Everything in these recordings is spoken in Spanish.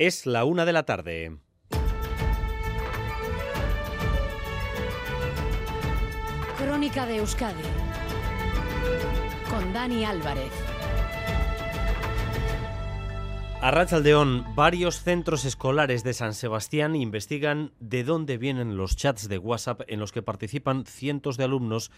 Es la una de la tarde. Crónica de Euskadi con Dani Álvarez. A Rachaldeón, varios centros escolares de San Sebastián investigan de dónde vienen los chats de WhatsApp en los que participan cientos de alumnos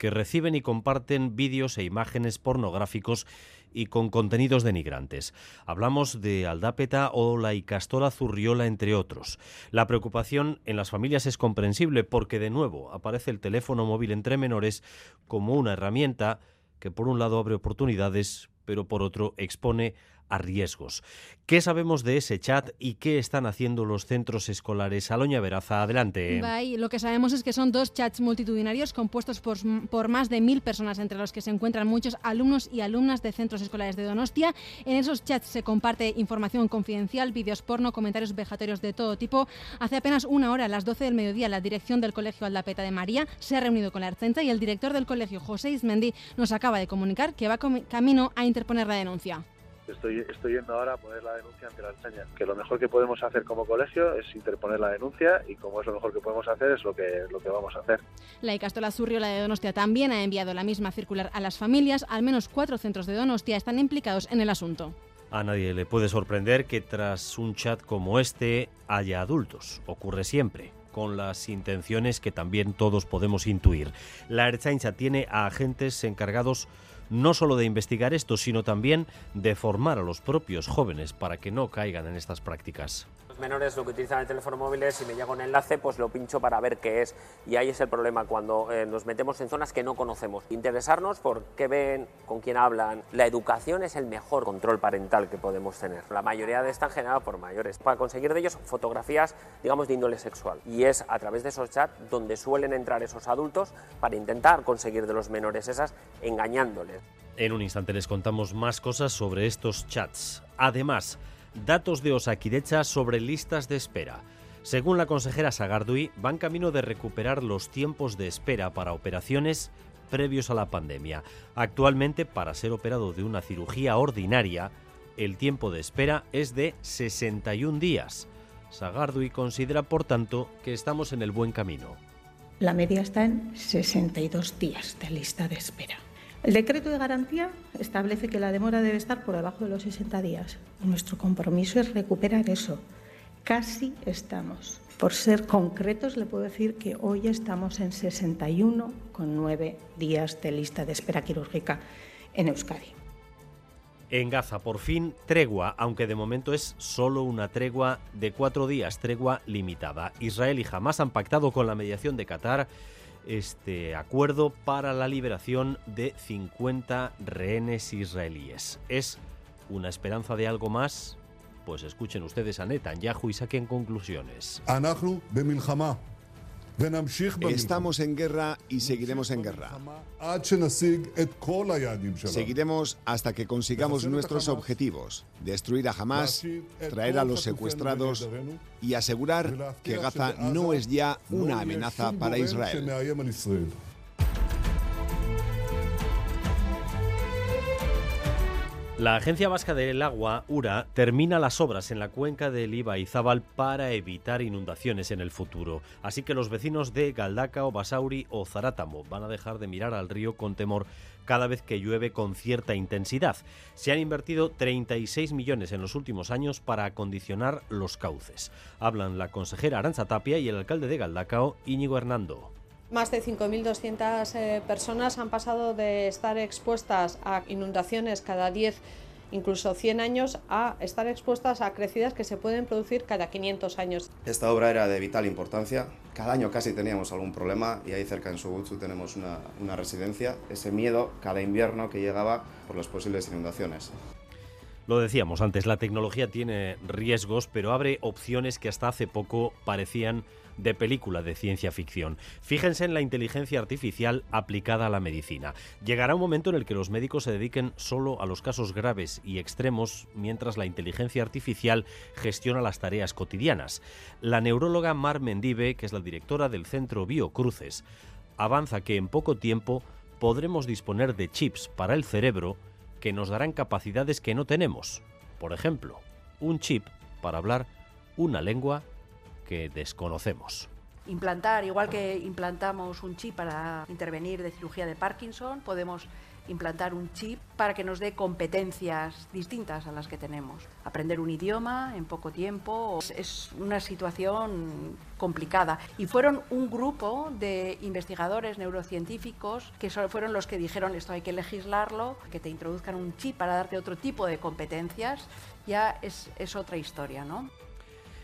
que reciben y comparten vídeos e imágenes pornográficos y con contenidos denigrantes. Hablamos de Aldápeta o la Icastora Zurriola, entre otros. La preocupación en las familias es comprensible porque, de nuevo, aparece el teléfono móvil entre menores como una herramienta que, por un lado, abre oportunidades, pero por otro, expone a riesgos. ¿Qué sabemos de ese chat y qué están haciendo los centros escolares? Aloña Veraza, adelante. Bye. Lo que sabemos es que son dos chats multitudinarios compuestos por, por, más de mil personas, entre los que se encuentran muchos alumnos y alumnas de centros escolares de Donostia. En esos chats se comparte información confidencial, vídeos porno, comentarios vejatorios de todo tipo. Hace apenas una hora, a las 12 del mediodía, la dirección del Colegio Aldapeta de María se ha reunido con la Arcenta y el director del colegio, José Ismendi, nos acaba de comunicar que va camino a interponer la denuncia estoy, estoy yendo ahora a poner la denuncia ante la Archaña. Que lo mejor que podemos hacer como colegio es interponer la denuncia y como es lo mejor que podemos hacer es lo que, lo que vamos a hacer. La Icastola Surrio, la de Donostia, también ha enviado la misma circular a las familias. Al menos cuatro centros de Donostia están implicados en el asunto. A nadie le puede sorprender que tras un chat como este haya adultos. Ocurre siempre con las intenciones que también todos podemos intuir. La Erchaincha tiene a agentes encargados no solo de investigar esto, sino también de formar a los propios jóvenes para que no caigan en estas prácticas menores lo que utilizan el teléfono móvil es si me llega un enlace, pues lo pincho para ver qué es. Y ahí es el problema, cuando eh, nos metemos en zonas que no conocemos. Interesarnos por qué ven, con quién hablan. La educación es el mejor control parental que podemos tener. La mayoría de están generadas por mayores. Para conseguir de ellos fotografías, digamos, de índole sexual. Y es a través de esos chats donde suelen entrar esos adultos para intentar conseguir de los menores esas engañándoles. En un instante les contamos más cosas sobre estos chats. Además, datos de Osakidecha sobre listas de espera. Según la consejera Sagardui, van camino de recuperar los tiempos de espera para operaciones previos a la pandemia. Actualmente, para ser operado de una cirugía ordinaria, el tiempo de espera es de 61 días. Sagardui considera, por tanto, que estamos en el buen camino. La media está en 62 días de lista de espera. El decreto de garantía establece que la demora debe estar por debajo de los 60 días. nuestro compromiso es recuperar eso. Casi estamos. Por ser concretos, le puedo decir que hoy estamos en 61,9 días de lista de espera quirúrgica en Euskadi. En Gaza, por fin, tregua, aunque de momento es solo una tregua de cuatro días, tregua limitada. Israel y Hamas han pactado con la mediación de Qatar este acuerdo para la liberación de 50 rehenes israelíes. ¿Es una esperanza de algo más? Pues escuchen ustedes a Netanyahu y saquen conclusiones. Estamos en guerra y seguiremos en guerra. Seguiremos hasta que consigamos nuestros objetivos, destruir a Hamas, traer a los secuestrados y asegurar que Gaza no es ya una amenaza para Israel. La Agencia Vasca del Agua, URA, termina las obras en la cuenca del Iba-Izábal para evitar inundaciones en el futuro. Así que los vecinos de Galdacao, Basauri o Zarátamo van a dejar de mirar al río con temor cada vez que llueve con cierta intensidad. Se han invertido 36 millones en los últimos años para acondicionar los cauces. Hablan la consejera Aranza Tapia y el alcalde de Galdacao, Íñigo Hernando. Más de 5.200 eh, personas han pasado de estar expuestas a inundaciones cada 10, incluso 100 años, a estar expuestas a crecidas que se pueden producir cada 500 años. Esta obra era de vital importancia. Cada año casi teníamos algún problema y ahí cerca en Subuchu tenemos una, una residencia. Ese miedo cada invierno que llegaba por las posibles inundaciones. Lo decíamos antes, la tecnología tiene riesgos, pero abre opciones que hasta hace poco parecían de película de ciencia ficción. Fíjense en la inteligencia artificial aplicada a la medicina. Llegará un momento en el que los médicos se dediquen solo a los casos graves y extremos, mientras la inteligencia artificial gestiona las tareas cotidianas. La neuróloga Mar Mendive, que es la directora del Centro Biocruces, avanza que en poco tiempo podremos disponer de chips para el cerebro que nos darán capacidades que no tenemos. Por ejemplo, un chip para hablar una lengua que desconocemos. Implantar, igual que implantamos un chip para intervenir de cirugía de Parkinson, podemos implantar un chip para que nos dé competencias distintas a las que tenemos. Aprender un idioma en poco tiempo es una situación complicada. Y fueron un grupo de investigadores neurocientíficos que fueron los que dijeron esto hay que legislarlo, que te introduzcan un chip para darte otro tipo de competencias, ya es, es otra historia, ¿no?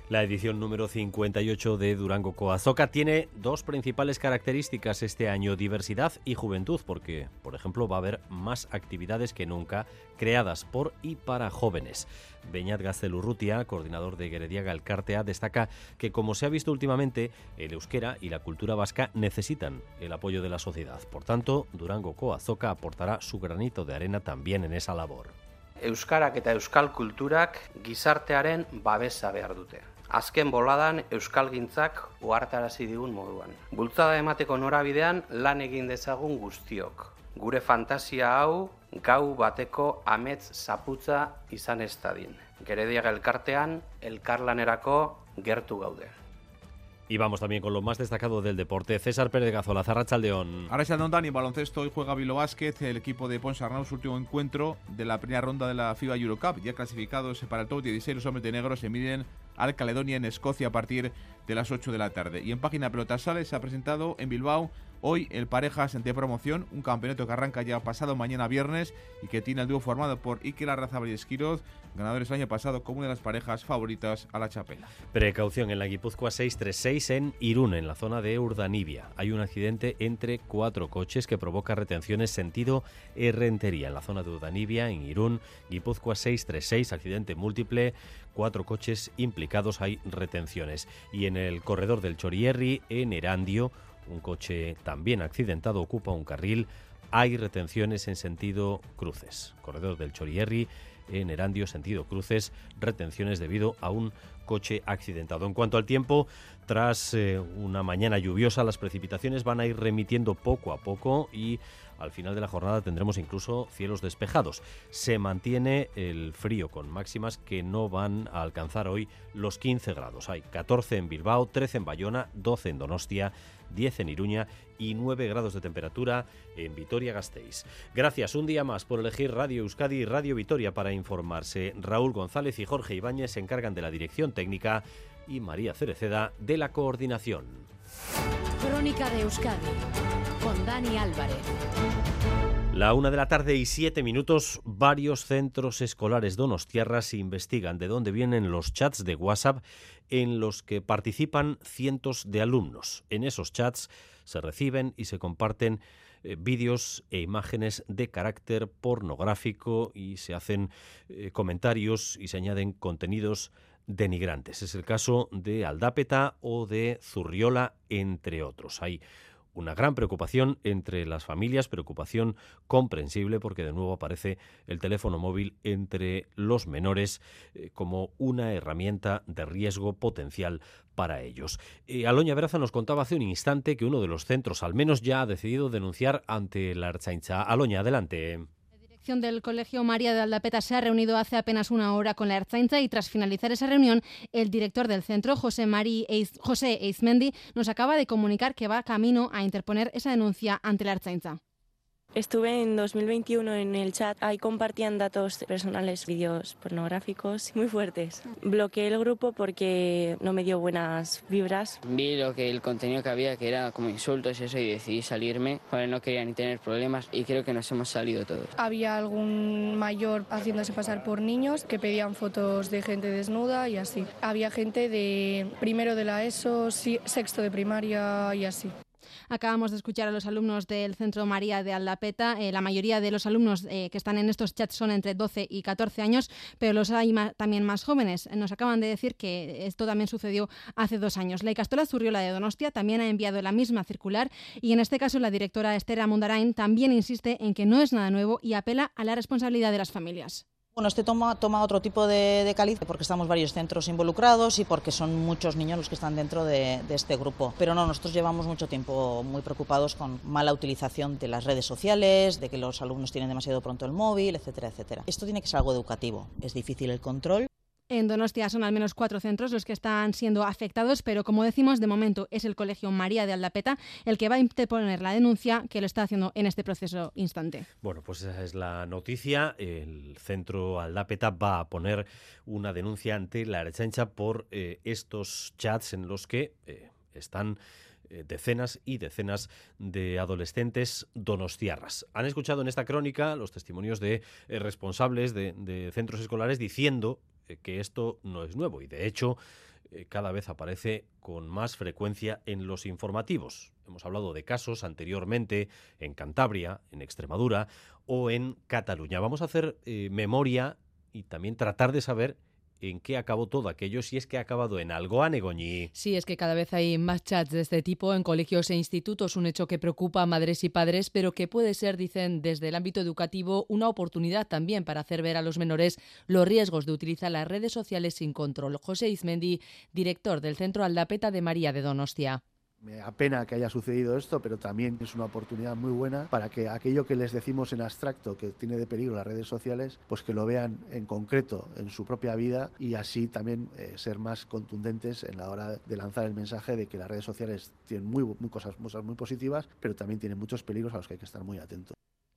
La edición número 58 de Durango Coazoca tiene dos principales características este año, diversidad y juventud, porque, por ejemplo, va a haber más actividades que nunca creadas por y para jóvenes. Beñat Gaztelurrutia, coordinador de Gerediaga Elkartea, destaca que, como se ha visto últimamente, el euskera y la cultura vasca necesitan el apoyo de la sociedad. Por tanto, Durango Coazoca aportará su granito de arena también en esa labor. Euskarak eta euskal kulturak gizartearen babesa behar dute. Azken boladan euskalgintzak uhartarazi digun moduan. Bultzada emateko norabidean lan egin dezagun guztiok. Gure fantasia hau gau bateko amets zaputza izan ez dadin. Gerediaga elkartean, elkarlanerako gertu gaude. Y vamos también con lo más destacado del deporte. César Pérez Gazola, Zarrachaldeón. Arrachaldeón Dani, baloncesto, hoy juega Vilo Basket, el equipo de Ponsarnau, su último encuentro de la primera ronda de la FIBA Eurocup. Ya clasificados para el top 16, los hombres de negro se miden al Caledonia en Escocia a partir de las 8 de la tarde. Y en página pelota sales se ha presentado en Bilbao Hoy el Parejas ante promoción, un campeonato que arranca ya pasado mañana viernes y que tiene el dúo formado por Iker Arrazabal y Esquiroz, ganadores el año pasado como una de las parejas favoritas a la chapela. Precaución en la Guipúzcoa 636 en Irún, en la zona de Urdanibia. Hay un accidente entre cuatro coches que provoca retenciones sentido Errentería. En la zona de Urdanibia, en Irún, Guipúzcoa 636, accidente múltiple, cuatro coches implicados, hay retenciones. Y en el corredor del Chorierri, en Erandio, un coche también accidentado ocupa un carril. Hay retenciones en sentido cruces. Corredor del Chorierri, en Erandio, sentido cruces, retenciones debido a un coche accidentado. En cuanto al tiempo, tras eh, una mañana lluviosa, las precipitaciones van a ir remitiendo poco a poco y al final de la jornada tendremos incluso cielos despejados. Se mantiene el frío con máximas que no van a alcanzar hoy los 15 grados. Hay 14 en Bilbao, 13 en Bayona, 12 en Donostia, 10 en Iruña y 9 grados de temperatura en Vitoria-Gasteiz. Gracias un día más por elegir Radio Euskadi y Radio Vitoria para informarse. Raúl González y Jorge Ibáñez se encargan de la dirección técnica y María Cereceda de la coordinación. Crónica de Euskadi con Dani Álvarez. La una de la tarde y siete minutos, varios centros escolares donostiarras investigan de dónde vienen los chats de WhatsApp en los que participan cientos de alumnos. En esos chats se reciben y se comparten eh, vídeos e imágenes de carácter pornográfico y se hacen eh, comentarios y se añaden contenidos denigrantes. Es el caso de Aldapeta o de Zurriola, entre otros. Hay una gran preocupación entre las familias, preocupación comprensible porque de nuevo aparece el teléfono móvil entre los menores eh, como una herramienta de riesgo potencial para ellos. Eh, Aloña Veraza nos contaba hace un instante que uno de los centros al menos ya ha decidido denunciar ante la Archaincha. Aloña, adelante del Colegio María de Aldapeta se ha reunido hace apenas una hora con la Ertzaintza y tras finalizar esa reunión, el director del centro, José, Mari José Eizmendi, nos acaba de comunicar que va camino a interponer esa denuncia ante la Ertzaintza. Estuve en 2021 en el chat, ahí compartían datos personales, vídeos pornográficos muy fuertes. Bloqueé el grupo porque no me dio buenas vibras. Vi lo que el contenido que había, que era como insultos y eso, y decidí salirme, porque no quería ni tener problemas y creo que nos hemos salido todos. Había algún mayor haciéndose pasar por niños que pedían fotos de gente desnuda y así. Había gente de primero de la ESO, sexto de primaria y así. Acabamos de escuchar a los alumnos del Centro María de Aldapeta. Eh, la mayoría de los alumnos eh, que están en estos chats son entre 12 y 14 años, pero los hay también más jóvenes. Nos acaban de decir que esto también sucedió hace dos años. La Icastola Zurriola de Donostia también ha enviado la misma circular y en este caso la directora Esther Amundarain también insiste en que no es nada nuevo y apela a la responsabilidad de las familias. Bueno, este toma, toma otro tipo de, de porque estamos varios centros involucrados y porque son muchos niños los que están dentro de, de, este grupo. Pero no, nosotros llevamos mucho tiempo muy preocupados con mala utilización de las redes sociales, de que los alumnos tienen demasiado pronto el móvil, etcétera, etcétera. Esto tiene que ser algo educativo. Es difícil el control, En Donostia son al menos cuatro centros los que están siendo afectados, pero como decimos, de momento es el Colegio María de Aldapeta el que va a interponer la denuncia que lo está haciendo en este proceso instante. Bueno, pues esa es la noticia. El centro Aldapeta va a poner una denuncia ante la Arechancha por eh, estos chats en los que eh, están eh, decenas y decenas de adolescentes donostiarras. Han escuchado en esta crónica los testimonios de responsables de centros escolares diciendo que esto no es nuevo y de hecho eh, cada vez aparece con más frecuencia en los informativos. Hemos hablado de casos anteriormente en Cantabria, en Extremadura o en Cataluña. Vamos a hacer eh, memoria y también tratar de saber en qué acabó todo aquello, si es que ha acabado en algo, Anegoñi. Sí, es que cada vez hay más chats de este tipo en colegios e institutos, un hecho que preocupa a madres y padres, pero que puede ser, dicen desde el ámbito educativo, una oportunidad también para hacer ver a los menores los riesgos de utilizar las redes sociales sin control. José Izmendi, director del Centro Aldapeta de María de Donostia. Me apena que haya sucedido esto, pero también es una oportunidad muy buena para que aquello que les decimos en abstracto que tiene de peligro las redes sociales, pues que lo vean en concreto en su propia vida y así también eh, ser más contundentes en la hora de lanzar el mensaje de que las redes sociales tienen muy, cosas, cosas muy positivas, pero también tienen muchos peligros a los que hay que estar muy atentos.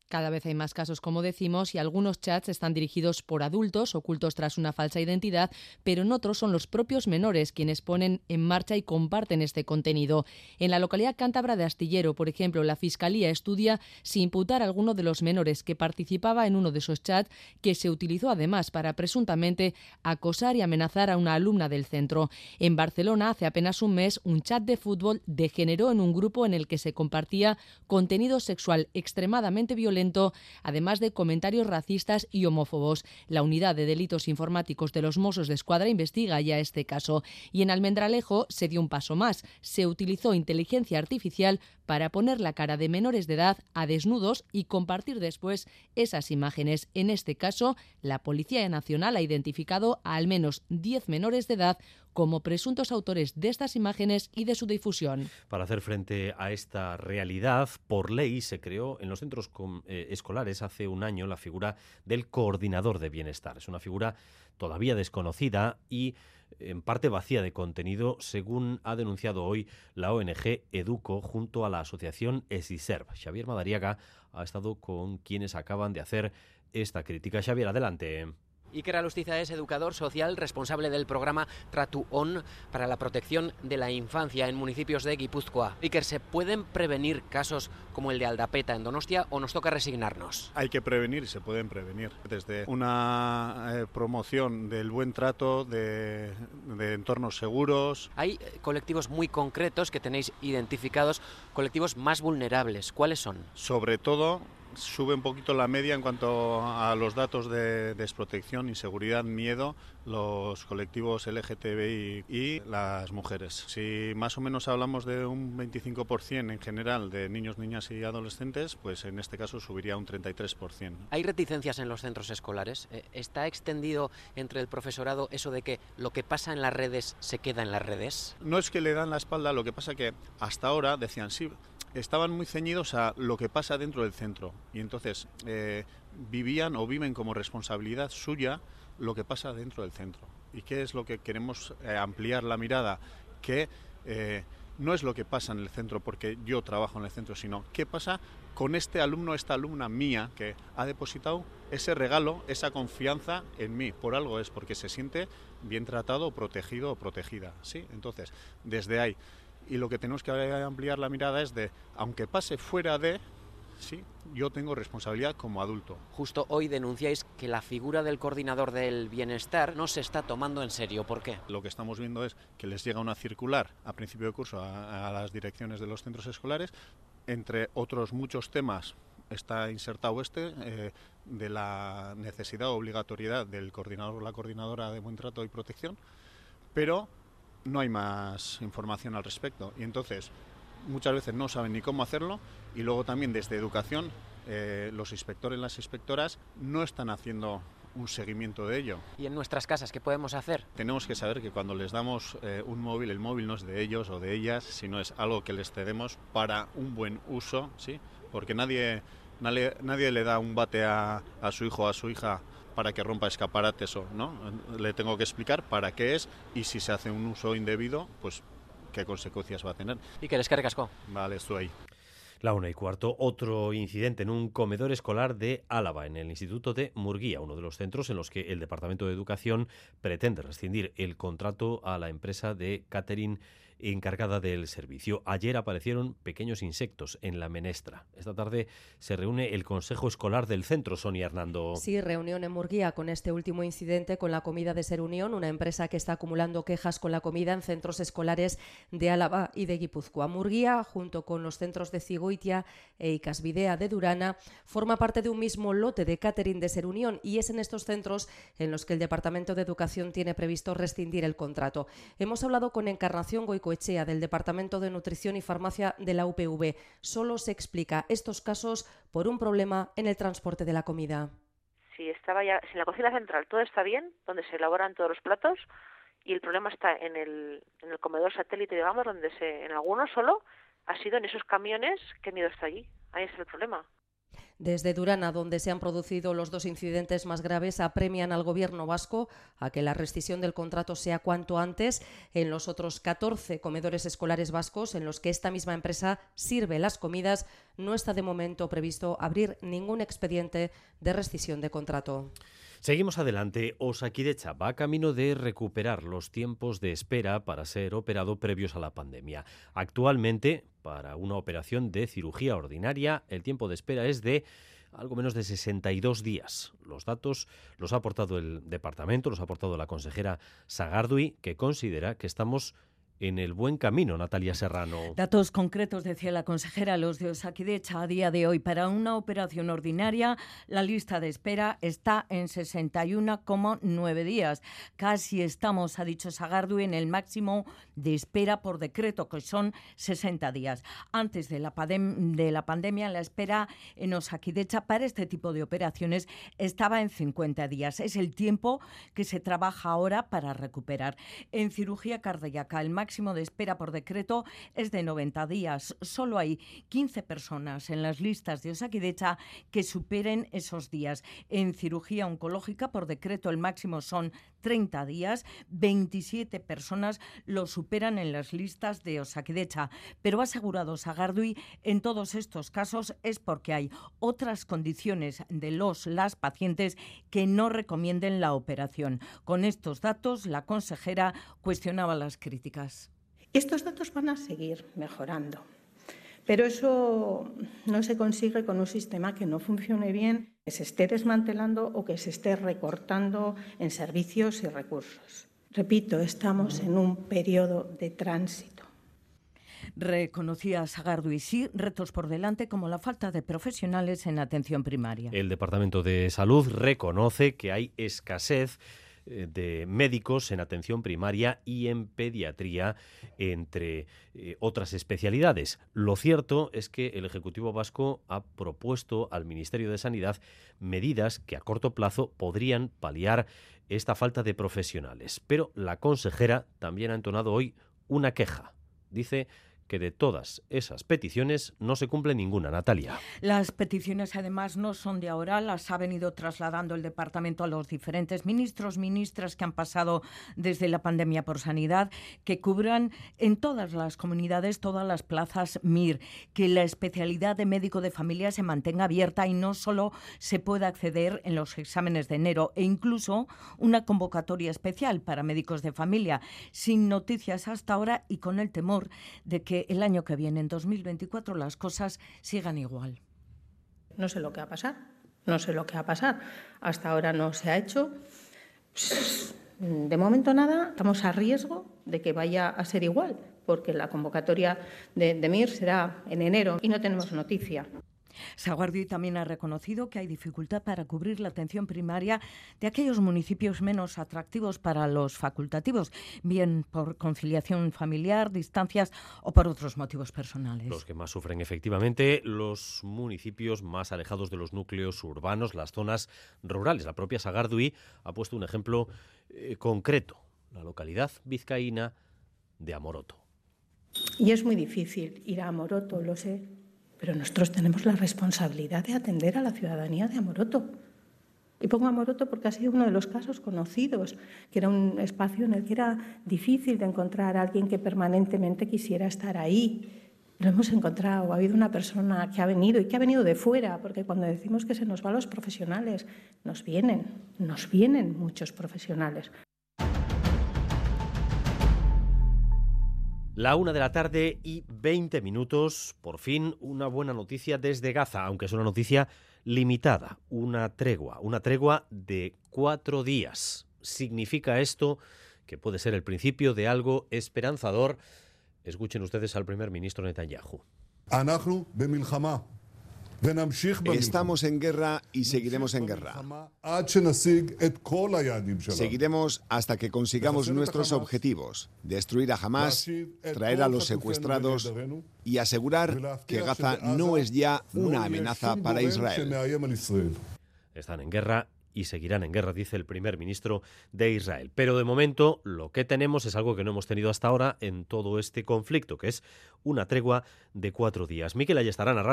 Cada vez hay más casos, como decimos, y algunos chats están dirigidos por adultos ocultos tras una falsa identidad, pero en otros son los propios menores quienes ponen en marcha y comparten este contenido. En la localidad cántabra de Astillero, por ejemplo, la Fiscalía estudia si imputar a alguno de los menores que participaba en uno de esos chats que se utilizó además para presuntamente acosar y amenazar a una alumna del centro. En Barcelona, hace apenas un mes, un chat de fútbol degeneró en un grupo en el que se compartía contenido sexual extremadamente violento además de comentarios racistas y homófobos. La unidad de delitos informáticos de los Mossos de Escuadra investiga ya este caso. Y en Almendralejo se dio un paso más. Se utilizó inteligencia artificial para poner la cara de menores de edad a desnudos y compartir después esas imágenes. En este caso, la Policía Nacional ha identificado a al menos 10 menores de edad como presuntos autores de estas imágenes y de su difusión. Para hacer frente a esta realidad, por ley se creó en los centros eh, escolares hace un año la figura del coordinador de bienestar. Es una figura todavía desconocida y en parte vacía de contenido, según ha denunciado hoy la ONG Educo junto a la asociación ESISERV. Xavier Madariaga ha estado con quienes acaban de hacer esta crítica. Xavier, adelante. Iker Alustiza es educador social responsable del programa Tratu On para la protección de la infancia en municipios de Guipúzcoa. Iker, ¿se pueden prevenir casos como el de Aldapeta en Donostia o nos toca resignarnos? Hay que prevenir y se pueden prevenir. Desde una eh, promoción del buen trato, de, de entornos seguros. Hay eh, colectivos muy concretos que tenéis identificados, colectivos más vulnerables. ¿Cuáles son? Sobre todo sube un poquito la media en cuanto a los datos de desprotección, inseguridad, miedo, los colectivos LGTBI y las mujeres. Si más o menos hablamos de un 25% en general de niños, niñas y adolescentes, pues en este caso subiría un 33%. ¿Hay reticencias en los centros escolares? Eh, ¿Está extendido entre el profesorado eso de que lo que pasa en las redes se queda en las redes? No es que le dan la espalda, lo que pasa que hasta ahora decían sí, estaban muy ceñidos a lo que pasa dentro del centro y entonces eh, vivían o viven como responsabilidad suya lo que pasa dentro del centro. ¿Y qué es lo que queremos eh, ampliar la mirada? Que eh, no es lo que pasa en el centro porque yo trabajo en el centro, sino qué pasa con este alumno, esta alumna mía que ha depositado ese regalo, esa confianza en mí. Por algo es porque se siente bien tratado, protegido o protegida. ¿sí? Entonces, desde ahí y lo que tenemos que ampliar la mirada es de, aunque pase fuera de, sí, yo tengo responsabilidad como adulto. Justo hoy denunciáis que la figura del coordinador del bienestar no se está tomando en serio. ¿Por qué? Lo que estamos viendo es que les llega una circular a principio de curso a, las direcciones de los centros escolares, entre otros muchos temas está insertado este eh, de la necesidad o obligatoriedad del coordinador o la coordinadora de buen trato y protección, pero no hay más información al respecto. Y entonces, muchas veces no saben ni cómo hacerlo y luego también desde educación eh, los inspectores, las inspectoras no están haciendo un seguimiento de ello. ¿Y en nuestras casas qué podemos hacer? Tenemos que saber que cuando les damos eh, un móvil, el móvil no es de ellos o de ellas, sino es algo que les cedemos para un buen uso, ¿sí? Porque nadie, nadie, nadie le da un bate a, a su hijo o a su hija para que rompa escaparates o no. Le tengo que explicar para qué es y si se hace un uso indebido, pues qué consecuencias va a tener. ¿Y qué les casco? Vale, estoy ahí. La una y cuarto, otro incidente en un comedor escolar de Álava, en el Instituto de Murguía, uno de los centros en los que el Departamento de Educación pretende rescindir el contrato a la empresa de catering encargada del servicio. Ayer aparecieron pequeños insectos en la menestra. Esta tarde se reúne el Consejo Escolar del Centro, Sonia Hernando. Sí, reunión en Murguía con este último incidente con la comida de Ser Unión, una empresa que está acumulando quejas con la comida en centros escolares de Álava y de Guipúzcoa. Murguía, junto con los centros de Cigoitia e Icasvidea de Durana, forma parte de un mismo lote de catering de Ser Unión y es en estos centros en los que el Departamento de Educación tiene previsto rescindir el contrato. Hemos hablado con Encarnación Goico Echea, del Departamento de Nutrición y Farmacia de la UPV. Solo se explica estos casos por un problema en el transporte de la comida. Si, estaba ya, si en la cocina central todo está bien, donde se elaboran todos los platos, y el problema está en el, en el comedor satélite, digamos, donde se, en algunos solo ha sido en esos camiones que han ido hasta allí. Ahí es el problema. Desde Durana, donde se han producido los dos incidentes más graves, apremian al gobierno vasco a que la rescisión del contrato sea cuanto antes en los otros 14 comedores escolares vascos en los que esta misma empresa sirve las comidas. No está de momento previsto abrir ningún expediente de rescisión de contrato. Seguimos adelante. Osakidecha va camino de recuperar los tiempos de espera para ser operado previos a la pandemia. Actualmente, para una operación de cirugía ordinaria, el tiempo de espera es de algo menos de 62 días. Los datos los ha aportado el departamento, los ha aportado la consejera Sagardui, que considera que estamos en el buen camino, Natalia Serrano. Datos concretos, decía la consejera, los de Osakidecha a día de hoy. Para una operación ordinaria, la lista de espera está en 61,9 días. Casi estamos, ha dicho Sagardu, en el máximo de espera por decreto, que son 60 días. Antes de la, de la pandemia, la espera en Osakidecha para este tipo de operaciones estaba en 50 días. Es el tiempo que se trabaja ahora para recuperar. En cirugía cardíaca, el máximo máximo de espera por decreto es de 90 días. Solo hay 15 personas en las listas de Osakidecha que superen esos días. En cirugía oncológica por decreto el máximo son 30 días, 27 personas lo superan en las listas de Osakidecha, pero ha asegurado Sagardui en todos estos casos es porque hay otras condiciones de los las pacientes que no recomienden la operación. Con estos datos la consejera cuestionaba las críticas. Estos datos van a seguir mejorando, pero eso no se consigue con un sistema que no funcione bien, que se esté desmantelando o que se esté recortando en servicios y recursos. Repito, estamos en un periodo de tránsito. Reconocía Sagardo y sí retos por delante como la falta de profesionales en atención primaria. El Departamento de Salud reconoce que hay escasez de médicos en atención primaria y en pediatría, entre eh, otras especialidades. Lo cierto es que el Ejecutivo Vasco ha propuesto al Ministerio de Sanidad medidas que a corto plazo podrían paliar esta falta de profesionales. Pero la consejera también ha entonado hoy una queja. Dice que de todas esas peticiones no se cumple ninguna, Natalia. Las peticiones además no son de ahora, las ha venido trasladando el departamento a los diferentes ministros, ministras que han pasado desde la pandemia por sanidad, que cubran en todas las comunidades todas las plazas MIR, que la especialidad de médico de familia se mantenga abierta y no solo se pueda acceder en los exámenes de enero e incluso una convocatoria especial para médicos de familia, sin noticias hasta ahora y con el temor de que el año que viene, en 2024, las cosas sigan igual. No sé lo que va a pasar, no sé lo que va a pasar. Hasta ahora no se ha hecho. De momento nada, estamos a riesgo de que vaya a ser igual, porque la convocatoria de, de MIR será en enero y no tenemos noticia. Saguardi también ha reconocido que hay dificultad para cubrir la atención primaria de aquellos municipios menos atractivos para los facultativos, bien por conciliación familiar, distancias o por otros motivos personales. Los que más sufren efectivamente los municipios más alejados de los núcleos urbanos, las zonas rurales. La propia Sagardui ha puesto un ejemplo eh, concreto, la localidad vizcaína de Amoroto. Y es muy difícil ir a Amoroto, lo sé, pero nosotros tenemos la responsabilidad de atender a la ciudadanía de Amoroto. Y pongo a Moroto porque ha sido uno de los casos conocidos, que era un espacio en el que era difícil de encontrar a alguien que permanentemente quisiera estar ahí. Lo hemos encontrado, ha habido una persona que ha venido y que ha venido de fuera, porque cuando decimos que se nos van los profesionales, nos vienen, nos vienen muchos profesionales. La una de la tarde y 20 minutos. Por fin, una buena noticia desde Gaza, aunque es una noticia limitada, una tregua, una tregua de cuatro días. ¿Significa esto que puede ser el principio de algo esperanzador? Escuchen ustedes al primer ministro Netanyahu. Estamos en guerra y seguiremos en guerra. Seguiremos hasta que consigamos nuestros objetivos, destruir a Hamas, traer a los secuestrados y asegurar que Gaza no es ya una amenaza para Israel. Están en guerra y seguirán en guerra, dice el primer ministro de Israel. Pero de momento lo que tenemos es algo que no hemos tenido hasta ahora en todo este conflicto, que es una tregua de cuatro días. Miquel Ayestarán, a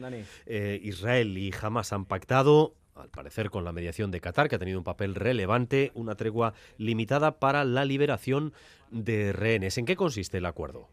Dani. Eh, Israel y Hamas han pactado al parecer con la mediación de Qatar, que ha tenido un papel relevante, una tregua limitada para la liberación de rehenes. ¿En qué consiste el acuerdo?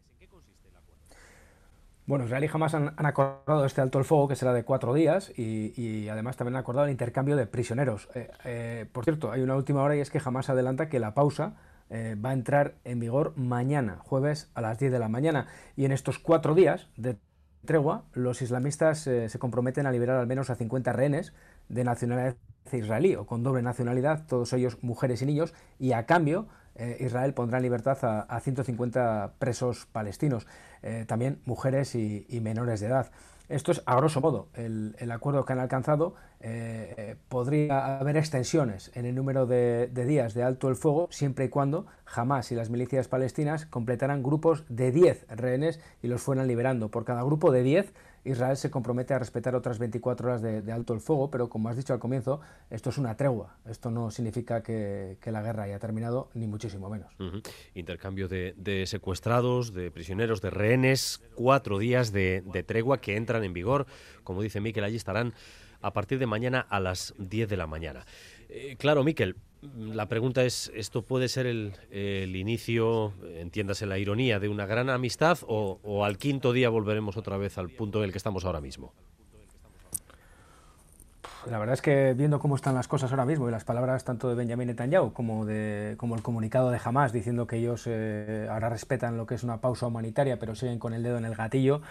Bueno, Israel y Hamas han, acordado este alto el fuego, que será de cuatro días, y, además también han acordado el intercambio de prisioneros. Eh, eh, por cierto, hay una última hora y es que Hamas adelanta que la pausa eh, va a entrar en vigor mañana, jueves a las 10 de la mañana. Y en estos cuatro días de tregua, los islamistas se comprometen a liberar al menos a 50 rehenes de nacionalidad israelí o con doble nacionalidad, todos ellos mujeres y niños, y a cambio eh, Israel pondrá en libertad a, 150 presos palestinos, eh, también mujeres y, menores de edad. Esto es, a grosso modo, el, acuerdo que han alcanzado. Eh, podría haber extensiones en el número de, de, días de alto el fuego, siempre y cuando Hamas y las milicias palestinas completaran grupos de 10 rehenes y los fueran liberando. Por cada grupo de 10 Israel se compromete a respetar otras 24 horas de, alto el fuego, pero como has dicho al comienzo, esto es una tregua. Esto no significa que, la guerra haya terminado, ni muchísimo menos. Intercambio de, secuestrados, de prisioneros, de rehenes, cuatro días de, tregua que entran en vigor. Como dice Miquel, allí estarán a partir de mañana a las 10 de la mañana. Eh, claro, Miquel, la pregunta es, ¿esto puede ser el, inicio, entiéndase la ironía, de una gran amistad o, al quinto día volveremos otra vez al punto en el que estamos ahora mismo? La verdad es que viendo cómo están las cosas ahora mismo y las palabras tanto de Benjamin Netanyahu como, de, como el comunicado de Hamas diciendo que ellos eh, ahora respetan lo que es una pausa humanitaria pero siguen con el dedo en el gatillo,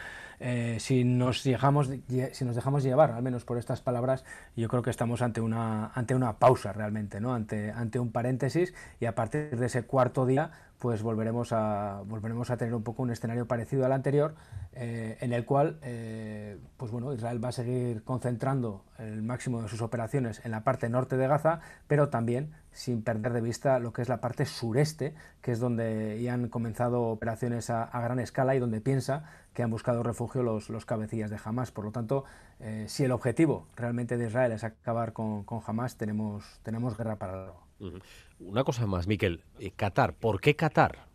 eh, si, nos dejamos, si nos dejamos llevar al menos por estas palabras, yo creo que estamos ante una, ante una pausa realmente, ¿no? ante, ante un paréntesis y a partir de ese cuarto día pues volveremos a, volveremos a tener un poco un escenario parecido al anterior, eh, en el cual eh, pues bueno, Israel va a seguir concentrando el máximo de sus operaciones en la parte norte de Gaza, pero también sin perder de vista lo que es la parte sureste, que es donde ya han comenzado operaciones a, gran escala y donde piensa que han buscado refugio los, los cabecillas de Hamas. Por lo tanto, eh, si el objetivo realmente de Israel es acabar con, con Hamas, tenemos, tenemos guerra para largo. Una cosa más, Miquel. Eh, Qatar. ¿Por qué Qatar?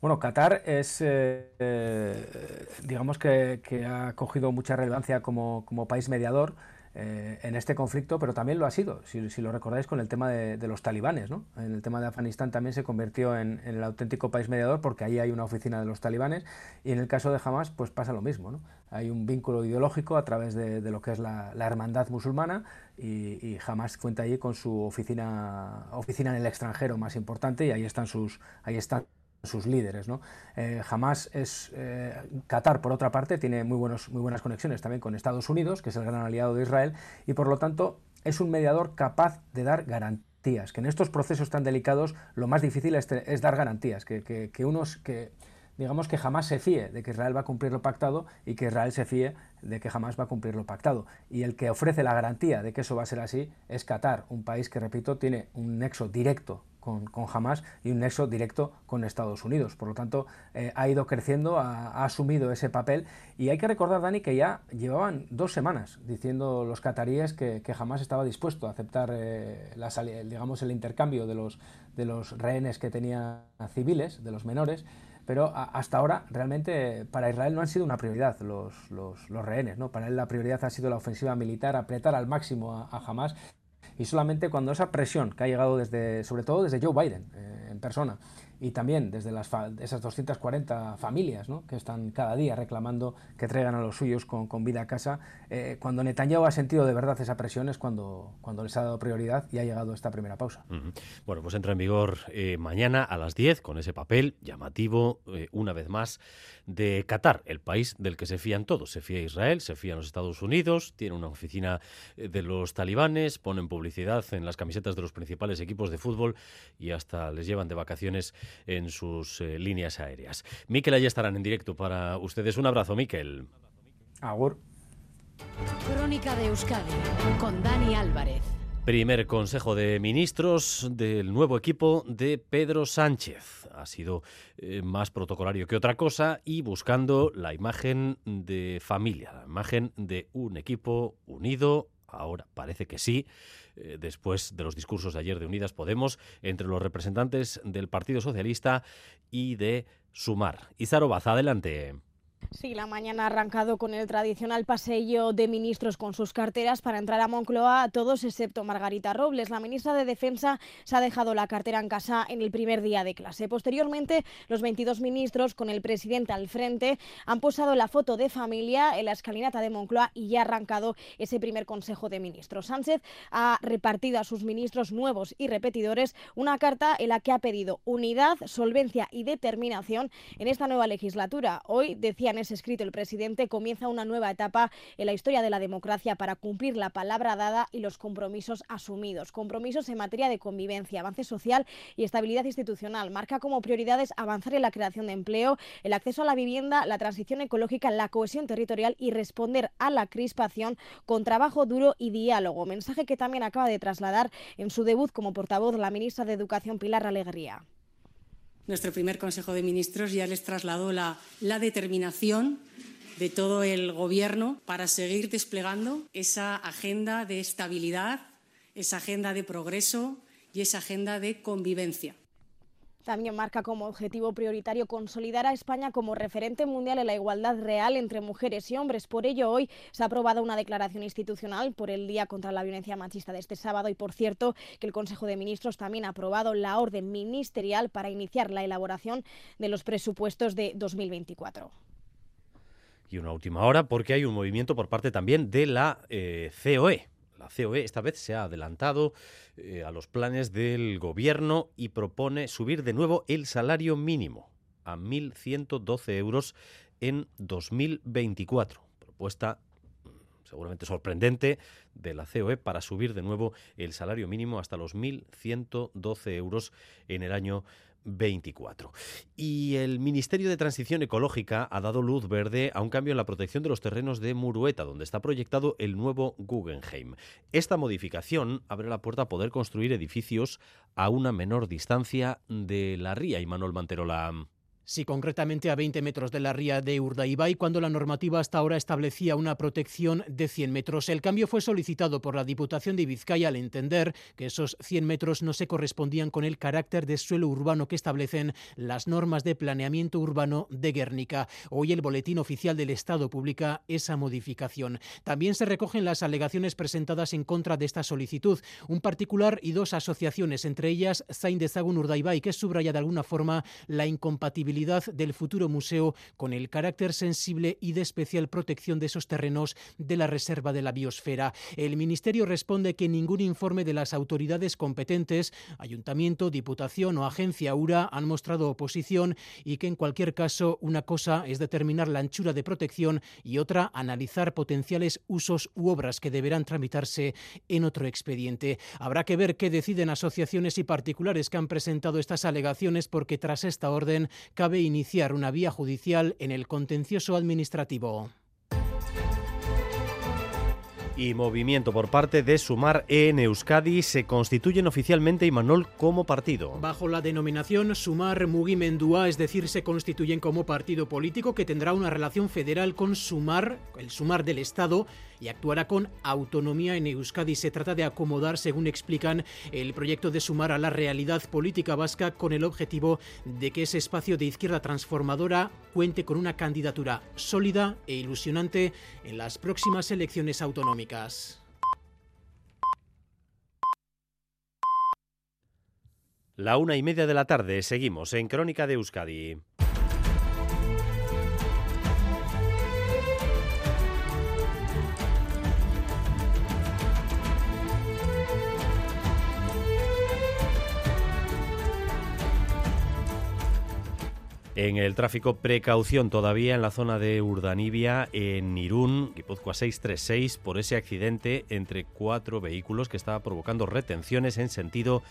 Bueno, Qatar es, eh, eh, digamos que, ha cogido mucha relevancia como, como país mediador eh, en este conflicto, pero también lo ha sido, si, lo recordáis, con el tema de, los talibanes. ¿no? En el tema de Afganistán también se convirtió en, el auténtico país mediador porque ahí hay una oficina de los talibanes y en el caso de Hamas pues pasa lo mismo. ¿no? Hay un vínculo ideológico a través de, lo que es la, hermandad musulmana y, y, Hamas cuenta allí con su oficina, oficina en el extranjero más importante y ahí están sus... Ahí están sus líderes. ¿no? Eh, jamás es eh, Qatar, por otra parte, tiene muy, buenos, muy buenas conexiones también con Estados Unidos, que es el gran aliado de Israel, y por lo tanto es un mediador capaz de dar garantías, que en estos procesos tan delicados lo más difícil es, dar garantías, que, que, unos que digamos que jamás se fíe de que Israel va a cumplir lo pactado y que Israel se fíe de que jamás va a cumplir lo pactado. Y el que ofrece la garantía de que eso va a ser así es Qatar, un país que, repito, tiene un nexo directo con, con, Hamas y un nexo directo con Estados Unidos. Por lo tanto, eh, ha ido creciendo, ha, asumido ese papel y hay que recordar, Dani, que ya llevaban dos semanas diciendo los cataríes que, que Hamas estaba dispuesto a aceptar eh, la, digamos, el intercambio de los, de los rehenes que tenía civiles, de los menores, pero hasta ahora realmente para Israel no han sido una prioridad los, rehenes. ¿no? Para él la prioridad ha sido la ofensiva militar, apretar al máximo a, a Hamas y solamente cuando esa presión que ha llegado desde, sobre todo desde Joe Biden eh, en persona, y también desde las esas 240 familias que están cada día reclamando que traigan a los suyos con, vida a casa, eh, cuando Netanyahu ha sentido de verdad esa presión es cuando, cuando les ha dado prioridad y ha llegado esta primera pausa. Bueno, pues entra en vigor eh, mañana a las 10 con ese papel llamativo, una vez más, de Qatar, el país del que se fían todos. Se fía Israel, se fían los Estados Unidos, tiene una oficina de los talibanes, ponen publicidad en las camisetas de los principales equipos de fútbol y hasta les llevan de vacaciones en sus eh, líneas aéreas. Miquel, allí estarán en directo para ustedes. Un abrazo, Miquel. Agur. Crónica de Euskadi con Dani Álvarez. Primer Consejo de Ministros del nuevo equipo de Pedro Sánchez. Ha sido eh, más protocolario que otra cosa y buscando la imagen de familia, la imagen de un equipo unido. Ahora parece que sí, eh, después de los discursos de ayer de Unidas Podemos, entre los representantes del Partido Socialista y de Sumar. Izaro Baza, adelante. Sí, la mañana ha arrancado con el tradicional paseillo de ministros con sus carteras para entrar a Moncloa, todos excepto Margarita Robles. La ministra de Defensa se ha dejado la cartera en casa en el primer día de clase. Posteriormente, los 22 ministros, con el presidente al frente, han posado la foto de familia en la escalinata de Moncloa y ya ha arrancado ese primer Consejo de Ministros. Sánchez ha repartido a sus ministros nuevos y repetidores una carta en la que ha pedido unidad, solvencia y determinación en esta nueva legislatura. Hoy decía en ese escrito el presidente, comienza una nueva etapa en la historia de la democracia para cumplir la palabra dada y los compromisos asumidos. Compromisos en materia de convivencia, avance social y estabilidad institucional. Marca como prioridades avanzar en la creación de empleo, el acceso a la vivienda, la transición ecológica, la cohesión territorial y responder a la crispación con trabajo duro y diálogo. Mensaje que también acaba de trasladar en su debut como portavoz la ministra de Educación Pilar Alegría nuestro primer Consejo de Ministros ya les trasladó la, determinación de todo el Gobierno para seguir desplegando esa agenda de estabilidad, esa agenda de progreso y esa agenda de convivencia. También marca como objetivo prioritario consolidar a España como referente mundial en la igualdad real entre mujeres y hombres. Por ello, hoy se ha aprobado una declaración institucional por el Día contra la Violencia Machista de este sábado y, por cierto, que el Consejo de Ministros también ha aprobado la orden ministerial para iniciar la elaboración de los presupuestos de 2024. Y una última hora, porque hay un movimiento por parte también de la eh, COE, la COE esta vez se ha adelantado eh, a los planes del gobierno y propone subir de nuevo el salario mínimo a 1.112 euros en 2024. Propuesta mm, seguramente sorprendente de la COE para subir de nuevo el salario mínimo hasta los 1.112 euros en el año 24. Y el Ministerio de Transición Ecológica ha dado luz verde a un cambio en la protección de los terrenos de Murueta, donde está proyectado el nuevo Guggenheim. Esta modificación abre la puerta a poder construir edificios a una menor distancia de la ría. Y Manuel Manterola. Sí, concretamente a 20 metros de la ría de Urdaibai, cuando la normativa hasta ahora establecía una protección de 100 metros. El cambio fue solicitado por la Diputación de Vizcaya al entender que esos 100 metros no se correspondían con el carácter de suelo urbano que establecen las normas de planeamiento urbano de Guernica. Hoy el Boletín Oficial del Estado publica esa modificación. También se recogen las alegaciones presentadas en contra de esta solicitud. Un particular y dos asociaciones, entre ellas Zain de Zagun Urdaibai, que subraya de alguna forma la incompatibilidad del futuro museo con el carácter sensible y de especial protección de esos terrenos de la Reserva de la Biosfera. El Ministerio responde que ningún informe de las autoridades competentes, Ayuntamiento, Diputación o Agencia URA han mostrado oposición y que en cualquier caso una cosa es determinar la anchura de protección y otra analizar potenciales usos u obras que deberán tramitarse en otro expediente. Habrá que ver qué deciden asociaciones y particulares que han presentado estas alegaciones porque tras esta orden cabe iniciar una vía judicial en el contencioso administrativo. Y movimiento por parte de Sumar en Euskadi se constituyen oficialmente y Manol como partido. Bajo la denominación Sumar Mugimendua, es decir, se constituyen como partido político que tendrá una relación federal con Sumar, el Sumar del Estado, y actuará con autonomía en Euskadi. Se trata de acomodar, según explican, el proyecto de sumar a la realidad política vasca con el objetivo de que ese espacio de izquierda transformadora cuente con una candidatura sólida e ilusionante en las próximas elecciones autonómicas. La una y media de la tarde seguimos en Crónica de Euskadi. En el tráfico, precaución todavía en la zona de Urdanibia, en Irún, Guipúzcoa 636, por ese accidente entre cuatro vehículos que estaba provocando retenciones en sentido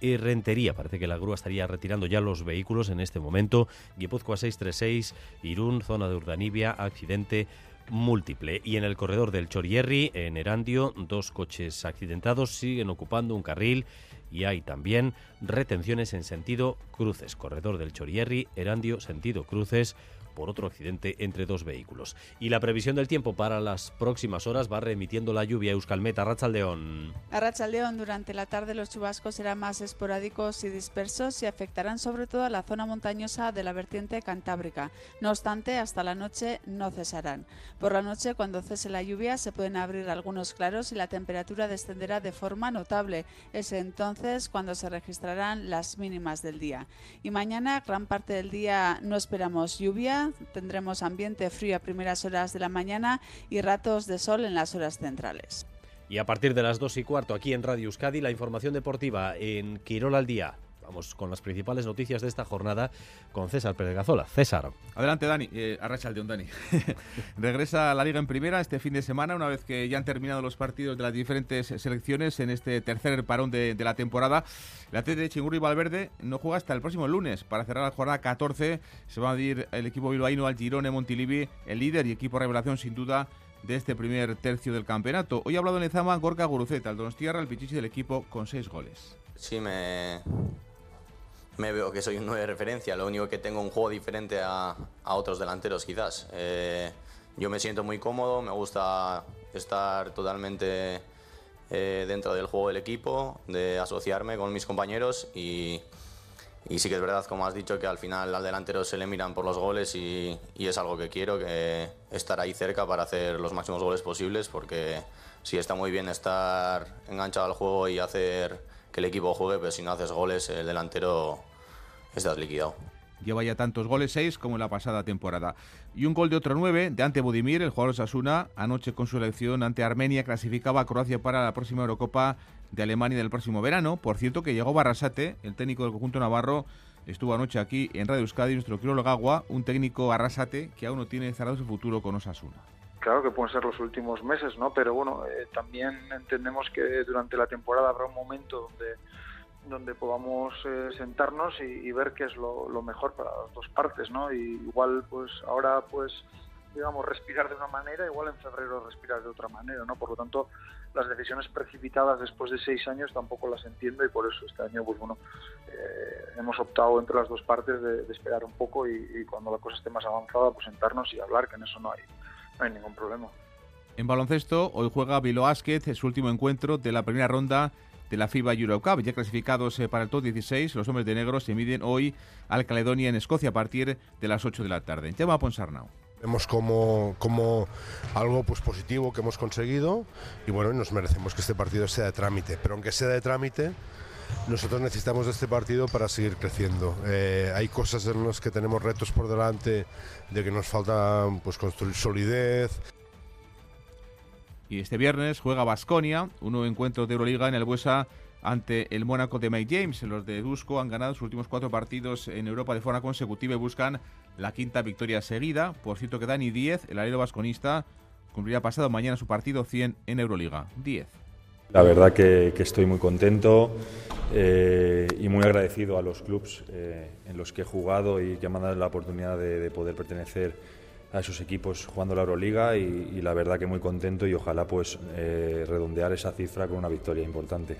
y Rentería. Parece que la grúa estaría retirando ya los vehículos en este momento. Guipúzcoa 636, Irún, zona de Urdanibia, accidente múltiple. Y en el corredor del Chorierri, en Erandio, dos coches accidentados siguen ocupando un carril y hay también retenciones en sentido cruces. Corredor del Chorierri, Erandio, sentido cruces por otro accidente entre dos vehículos. Y la previsión del tiempo para las próximas horas va remitiendo la lluvia Euskalmeta, Arrachaldeón. Arrachaldeón, durante la tarde los chubascos serán más esporádicos y dispersos y afectarán sobre todo a la zona montañosa de la vertiente cantábrica. No obstante, hasta la noche no cesarán. Por la noche, cuando cese la lluvia, se pueden abrir algunos claros y la temperatura descenderá de forma notable. Es entonces cuando se registrarán las mínimas del día. Y mañana, gran parte del día, no esperamos lluvia, tendremos ambiente frío a primeras horas de la mañana y ratos de sol en las horas centrales. Y a partir de las 2 y cuarto aquí en Radio Euskadi, la información deportiva en Quirol al día. Vamos con las principales noticias de esta jornada con César Pérez Gazola. César. Adelante, Dani. Eh, arracha el de un Dani. Regresa a la Liga en Primera este fin de semana, una vez que ya han terminado los partidos de las diferentes selecciones en este tercer parón de, la temporada. La TD de Chingurri Valverde no juega hasta el próximo lunes. Para cerrar la jornada 14 se va a ir el equipo bilbaíno al Girone Montilivi, el líder y equipo revelación sin duda de este primer tercio del campeonato. Hoy ha hablado en Ezama Gorka Guruceta, el Donostierra, el pichichi del equipo con seis goles. Sí, me, me veo que soy un 9 de referencia. Lo único que tengo un juego diferente a, a otros delanteros, quizás. Eh, yo me siento muy cómodo, me gusta estar totalmente eh, dentro del juego del equipo, de asociarme con mis compañeros y, y, sí que es verdad, como has dicho, que al final al delantero se le miran por los goles y, y, es algo que quiero, estar ahí cerca para hacer los máximos goles posibles, porque sí está muy bien estar enganchado al juego y hacer que el equipo juegue, pero si no haces goles, el delantero estás liquidado. Lleva ya tantos goles, seis, como en la pasada temporada. Y un gol de otro nueve, de ante Budimir, el jugador Sasuna, anoche con su elección ante Armenia, clasificaba a Croacia para la próxima Eurocopa de Alemania del próximo verano. Por cierto, que llegó Barrasate, el técnico del conjunto navarro, estuvo anoche aquí en Radio Euskadi, nuestro Agua, un técnico Arrasate que aún no tiene cerrado su futuro con Osasuna claro que pueden ser los últimos meses, ¿no? Pero bueno, eh, también entendemos que durante la temporada habrá un momento donde donde podamos eh, sentarnos y, ver qué es lo, mejor para las dos partes, ¿no? Y igual, pues ahora, pues digamos, respirar de una manera, igual en febrero respirar de otra manera, ¿no? Por lo tanto, las decisiones precipitadas después de seis años tampoco las entiendo y por eso este año, pues bueno, eh, hemos optado entre las dos partes de, esperar un poco y, y, cuando la cosa esté más avanzada, pues sentarnos y hablar, que en eso no hay, no hay ningún problema. En baloncesto, hoy juega Vilo Asquez, su último encuentro de la primera ronda de la FIBA Eurocup. Ya clasificados eh, para el top 16, los hombres de negro se miden hoy al Caledonia en Escocia a partir de las 8 de la tarde. Tema Ponsarnau. Vemos como, como algo pues, positivo que hemos conseguido y bueno, nos merecemos que este partido sea de trámite. Pero aunque sea de trámite, nosotros necesitamos de este partido para seguir creciendo. Eh, hay cosas en las que tenemos retos por delante de que nos falta pues, construir solidez, y este viernes juega Basconia, un nuevo encuentro de Euroliga en el Buesa ante el Mónaco de Mike James. Los de Dusko han ganado sus últimos cuatro partidos en Europa de forma consecutiva y buscan la quinta victoria seguida. Por cierto que Dani 10, el alero vasconista, cumplirá pasado mañana su partido 100 en Euroliga. 10. La verdad que, estoy muy contento eh, y muy agradecido a los clubes eh, en los que he jugado y que me han dado la oportunidad de poder pertenecer a esos equipos jugando la Euroliga y, la verdad que muy contento y ojalá pues eh, redondear esa cifra con una victoria importante.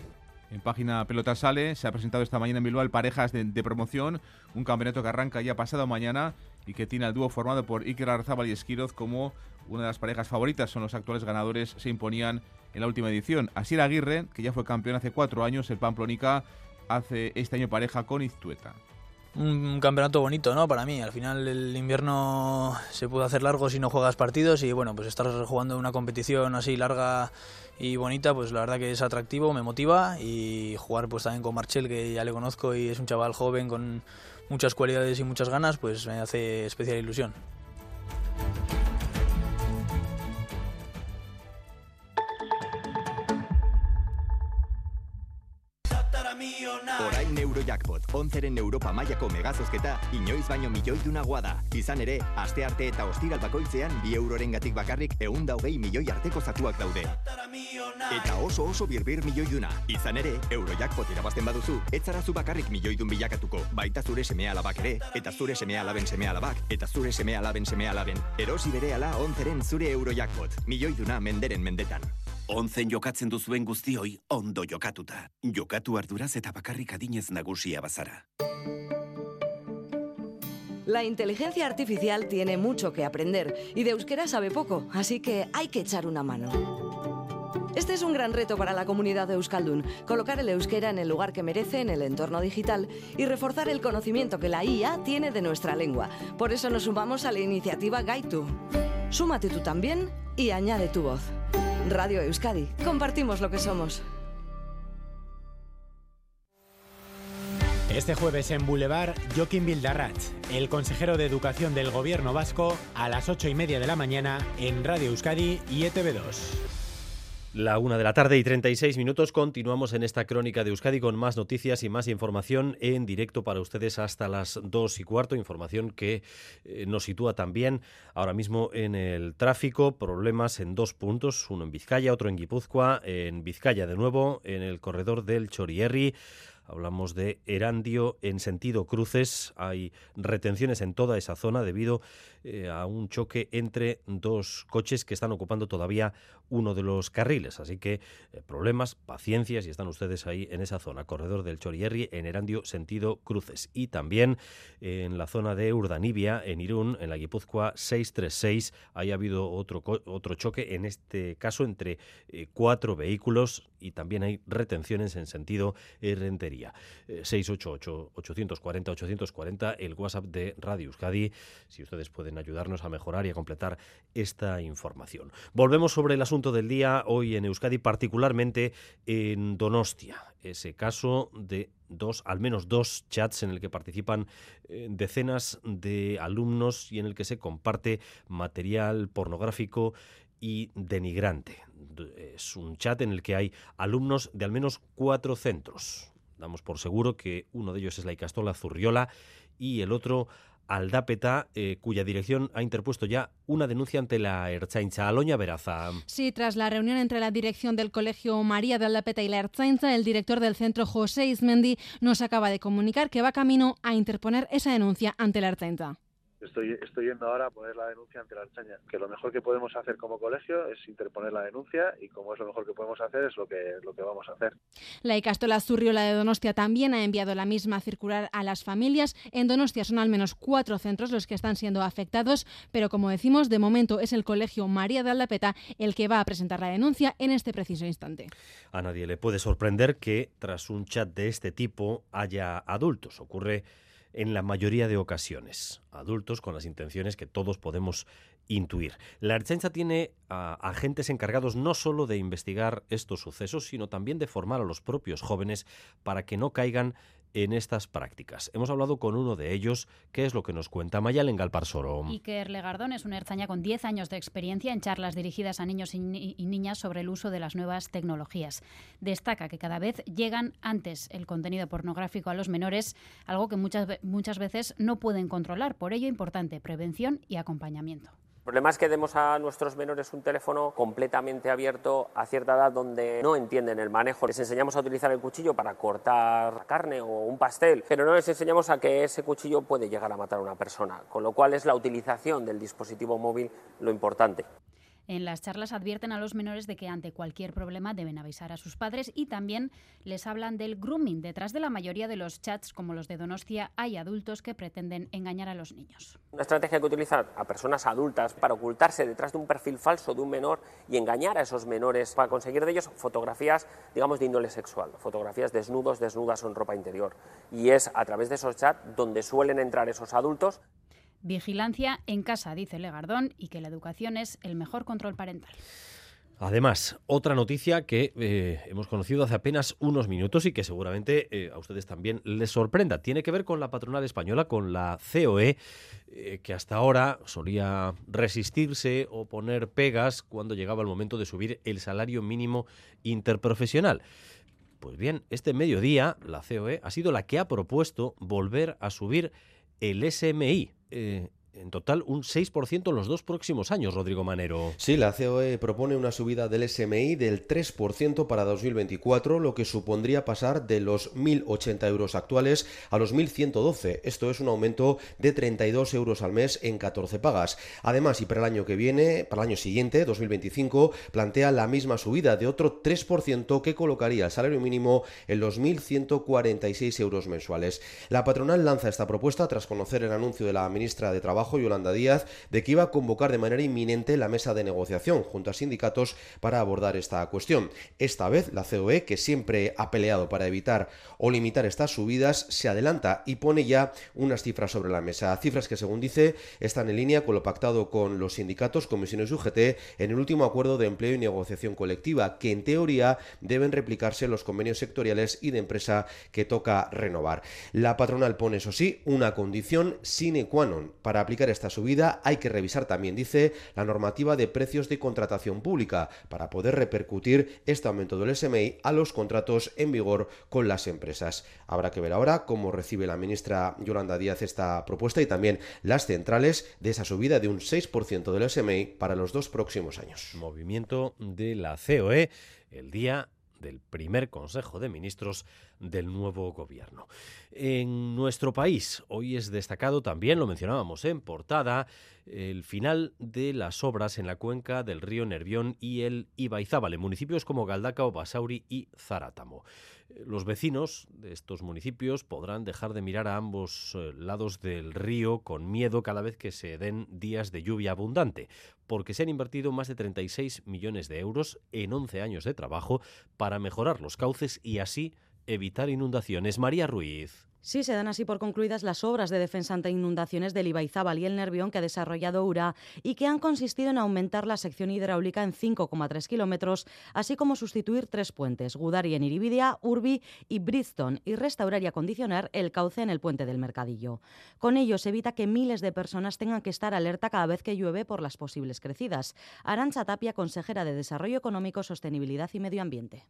En página Pelota Sale se ha presentado esta mañana en Bilbao el Parejas de, promoción, un campeonato que arranca ya pasado mañana y que tiene al dúo formado por Iker Arzábal y Esquiroz como una de las parejas favoritas, son los actuales ganadores, se imponían en la última edición. Asier Aguirre, que ya fue campeón hace cuatro años, el Pamplónica, hace este año pareja con Iztueta un campeonato bonito, ¿no? Para mí. Al final el invierno se puede hacer largo si no juegas partidos y bueno, pues estar jugando una competición así larga y bonita, pues la verdad que es atractivo, me motiva y jugar pues también con Marchel, que ya le conozco y es un chaval joven con muchas cualidades y muchas ganas, pues me hace especial ilusión. Eurojackpot, onzeren Europa mailako megazozketa, inoiz baino milioi dunagoa da. Izan ere, aste arte eta ostiral bakoitzean, bi euroren gatik bakarrik eunda hogei milioi arteko zatuak daude. Eta oso oso birbir milioi duna. Izan ere, Eurojackpot irabazten baduzu, etzarazu bakarrik milioi dun bilakatuko, baita zure semea alabak ere, eta zure semea alaben semea alabak, eta zure semea alaben semea alaben. Erosi bere ala onzeren zure Eurojackpot, milioi duna menderen mendetan. Onzen jokatzen duzuen guztioi ondo jokatuta. Jokatu arduraz eta bakarrik adinez nagusia bazara. La inteligencia artificial tiene mucho que aprender y de euskera sabe poco, así que hay que echar una mano. Este es un gran reto para la comunidad de Euskaldun, colocar el euskera en el lugar que merece en el entorno digital y reforzar el conocimiento que la IA tiene de nuestra lengua. Por eso nos sumamos a la iniciativa Gaitu. Súmate tú también y añade tu voz. Radio Euskadi. Compartimos lo que somos. Este jueves en Boulevard, Joaquín Bildarratz, el consejero de Educación del Gobierno Vasco, a las ocho y media de la mañana en Radio Euskadi y ETV2. La una de la tarde y 36 minutos. Continuamos en esta crónica de Euskadi con más noticias y más información en directo para ustedes hasta las dos y cuarto. Información que eh, nos sitúa también ahora mismo en el tráfico. Problemas en dos puntos, uno en Vizcaya, otro en Guipúzcoa. En Vizcaya, de nuevo, en el corredor del Chorierri. Hablamos de Erandio en sentido cruces. Hay retenciones en toda esa zona debido eh, a un choque entre dos coches que están ocupando todavía uno de los carriles. Así que eh, problemas, paciencia si están ustedes ahí en esa zona. Corredor del Chorierri en Erandio, sentido cruces. Y también en la zona de Urdanibia, en Irún, en la Guipúzcoa 636, ahí ha habido otro, otro choque, en este caso entre eh, cuatro vehículos y también hay retenciones en sentido Rentería. 688-840-840, el WhatsApp de Radio Euskadi, si ustedes pueden ayudarnos a mejorar y a completar esta información. Volvemos sobre el asunto del día hoy en Euskadi, particularmente en Donostia. Ese caso de dos, al menos dos chats en el que participan eh, decenas de alumnos y en el que se comparte material pornográfico y denigrante. Es un chat en el que hay alumnos de al menos cuatro centros. Damos por seguro que uno de ellos es la Icastola Zurriola y el otro Aldapeta, eh, cuya dirección ha interpuesto ya una denuncia ante la Erchaincha. Aloña Veraza. Sí, tras la reunión entre la dirección del Colegio María de Aldapeta y la Erchaincha, el director del centro, José Ismendi, nos acaba de comunicar que va camino a interponer esa denuncia ante la Erchaincha estoy, estoy yendo ahora a poner la denuncia ante la Archaña. Que lo mejor que podemos hacer como colegio es interponer la denuncia y como es lo mejor que podemos hacer es lo que, lo que vamos a hacer. La Icastola Zurriola de Donostia también ha enviado la misma circular a las familias. En Donostia son al menos cuatro centros los que están siendo afectados, pero como decimos, de momento es el Colegio María de Aldapeta el que va a presentar la denuncia en este preciso instante. A nadie le puede sorprender que tras un chat de este tipo haya adultos. Ocurre en la mayoría de ocasiones. Adultos con las intenciones que todos podemos intuir. La Archancha tiene a agentes encargados no solo de investigar estos sucesos, sino también de formar a los propios jóvenes para que no caigan en estas prácticas. Hemos hablado con uno de ellos, ¿qué es lo que nos cuenta Mayalen Galparsoro? Iker Legardón es un erzaña con 10 años de experiencia en charlas dirigidas a niños y, niñas sobre el uso de las nuevas tecnologías. Destaca que cada vez llegan antes el contenido pornográfico a los menores, algo que muchas, muchas veces no pueden controlar. Por ello, importante prevención y acompañamiento. Problema es que demos a nuestros menores un teléfono completamente abierto a cierta edad donde no entienden el manejo. Les enseñamos a utilizar el cuchillo para cortar carne o un pastel, pero no les enseñamos a que ese cuchillo puede llegar a matar a una persona, con lo cual es la utilización del dispositivo móvil lo importante. En las charlas advierten a los menores de que ante cualquier problema deben avisar a sus padres y también les hablan del grooming. Detrás de la mayoría de los chats, como los de Donostia, hay adultos que pretenden engañar a los niños. Una estrategia que utilizan a personas adultas para ocultarse detrás de un perfil falso de un menor y engañar a esos menores para conseguir de ellos fotografías, digamos, de índole sexual, fotografías desnudos, desnudas o en ropa interior. Y es a través de esos chats donde suelen entrar esos adultos Vigilancia en casa, dice Legardón, y que la educación es el mejor control parental. Además, otra noticia que eh, hemos conocido hace apenas unos minutos y que seguramente eh, a ustedes también les sorprenda. Tiene que ver con la patronal española, con la COE, eh, que hasta ahora solía resistirse o poner pegas cuando llegaba el momento de subir el salario mínimo interprofesional. Pues bien, este mediodía la COE ha sido la que ha propuesto volver a subir el SMI. Eh, en total un 6% en los dos próximos años, Rodrigo Manero. Sí, la COE propone una subida del SMI del 3% para 2024, lo que supondría pasar de los 1.080 euros actuales a los 1.112. Esto es un aumento de 32 euros al mes en 14 pagas. Además, y para el año que viene, para el año siguiente, 2025, plantea la misma subida de otro 3% que colocaría el salario mínimo en los 1.146 euros mensuales. La patronal lanza esta propuesta tras conocer el anuncio de la ministra de Trabajo Yolanda Díaz de que iba a convocar de manera inminente la mesa de negociación junto a sindicatos para abordar esta cuestión. Esta vez la COE, que siempre ha peleado para evitar o limitar estas subidas, se adelanta y pone ya unas cifras sobre la mesa. Cifras que, según dice, están en línea con lo pactado con los sindicatos, comisiones UGT en el último acuerdo de empleo y negociación colectiva, que en teoría deben replicarse los convenios sectoriales y de empresa que toca renovar. La patronal pone, eso sí, una condición sine qua non para aplicar esta subida hay que revisar también, dice, la normativa de precios de contratación pública para poder repercutir este aumento del SMI a los contratos en vigor con las empresas. Habrá que ver ahora cómo recibe la ministra Yolanda Díaz esta propuesta y también las centrales de esa subida de un 6% del SMI para los dos próximos años. Movimiento de la COE el día del primer Consejo de Ministros del nuevo gobierno. En nuestro país, hoy es destacado también, lo mencionábamos en portada, el final de las obras en la cuenca del río Nervión y el Ibaizábal, en municipios como Galdacao, Basauri y Zarátamo. Los vecinos de estos municipios podrán dejar de mirar a ambos eh, lados del río con miedo cada vez que se den días de lluvia abundante, porque se han invertido más de 36 millones de euros en 11 años de trabajo para mejorar los cauces y así evitar inundaciones. María Ruiz. Sí, se dan así por concluidas las obras de defensa ante inundaciones del Ibaizábal y el Nervión que ha desarrollado URA y que han consistido en aumentar la sección hidráulica en 5,3 kilómetros, así como sustituir tres puentes, Gudari en Iribidia, Urbi y Bridgestone, y restaurar y acondicionar el cauce en el puente del Mercadillo. Con ello se evita que miles de personas tengan que estar alerta cada vez que llueve por las posibles crecidas. Arancha Tapia, consejera de Desarrollo Económico, Sostenibilidad y Medio Ambiente.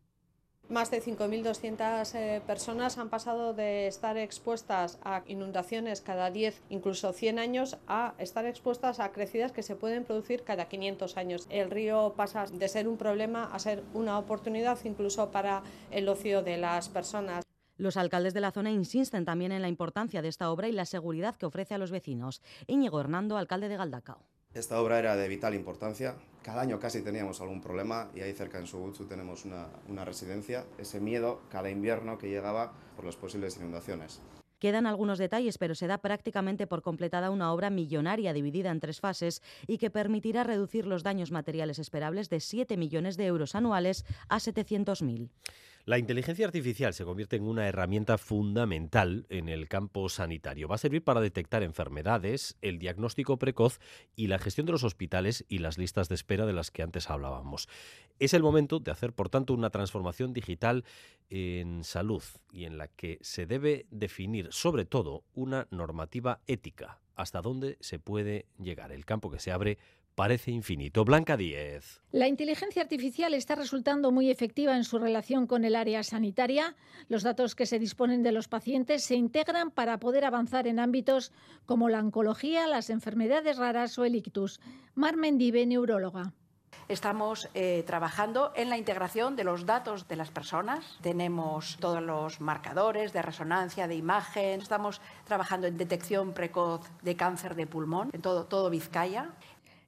Más de 5.200 eh, personas han pasado de estar expuestas a inundaciones cada 10, incluso 100 años, a estar expuestas a crecidas que se pueden producir cada 500 años. El río pasa de ser un problema a ser una oportunidad incluso para el ocio de las personas. Los alcaldes de la zona insisten también en la importancia de esta obra y la seguridad que ofrece a los vecinos. Íñigo Hernando, alcalde de Galdacao. Esta obra era de vital importancia. Cada año casi teníamos algún problema y ahí cerca en Subutsu tenemos una, residencia. Ese miedo cada invierno que llegaba por las posibles inundaciones. Quedan algunos detalles, pero se da prácticamente por completada una obra millonaria dividida en tres fases y que permitirá reducir los daños materiales esperables de 7 millones de euros anuales a 700.000. La inteligencia artificial se convierte en una herramienta fundamental en el campo sanitario. Va a servir para detectar enfermedades, el diagnóstico precoz y la gestión de los hospitales y las listas de espera de las que antes hablábamos. Es el momento de hacer, por tanto, una transformación digital en salud y en la que se debe definir, sobre todo, una normativa ética hasta dónde se puede llegar. El campo que se abre parece infinito. Blanca Díez. La inteligencia artificial está resultando muy efectiva en su relación con el área sanitaria. Los datos que se disponen de los pacientes se integran para poder avanzar en ámbitos como la oncología, las enfermedades raras o el ictus. Mar Mendive, neuróloga. Estamos eh, trabajando en la integración de los datos de las personas. Tenemos todos los marcadores de resonancia, de imagen. Estamos trabajando en detección precoz de cáncer de pulmón en todo, todo Vizcaya.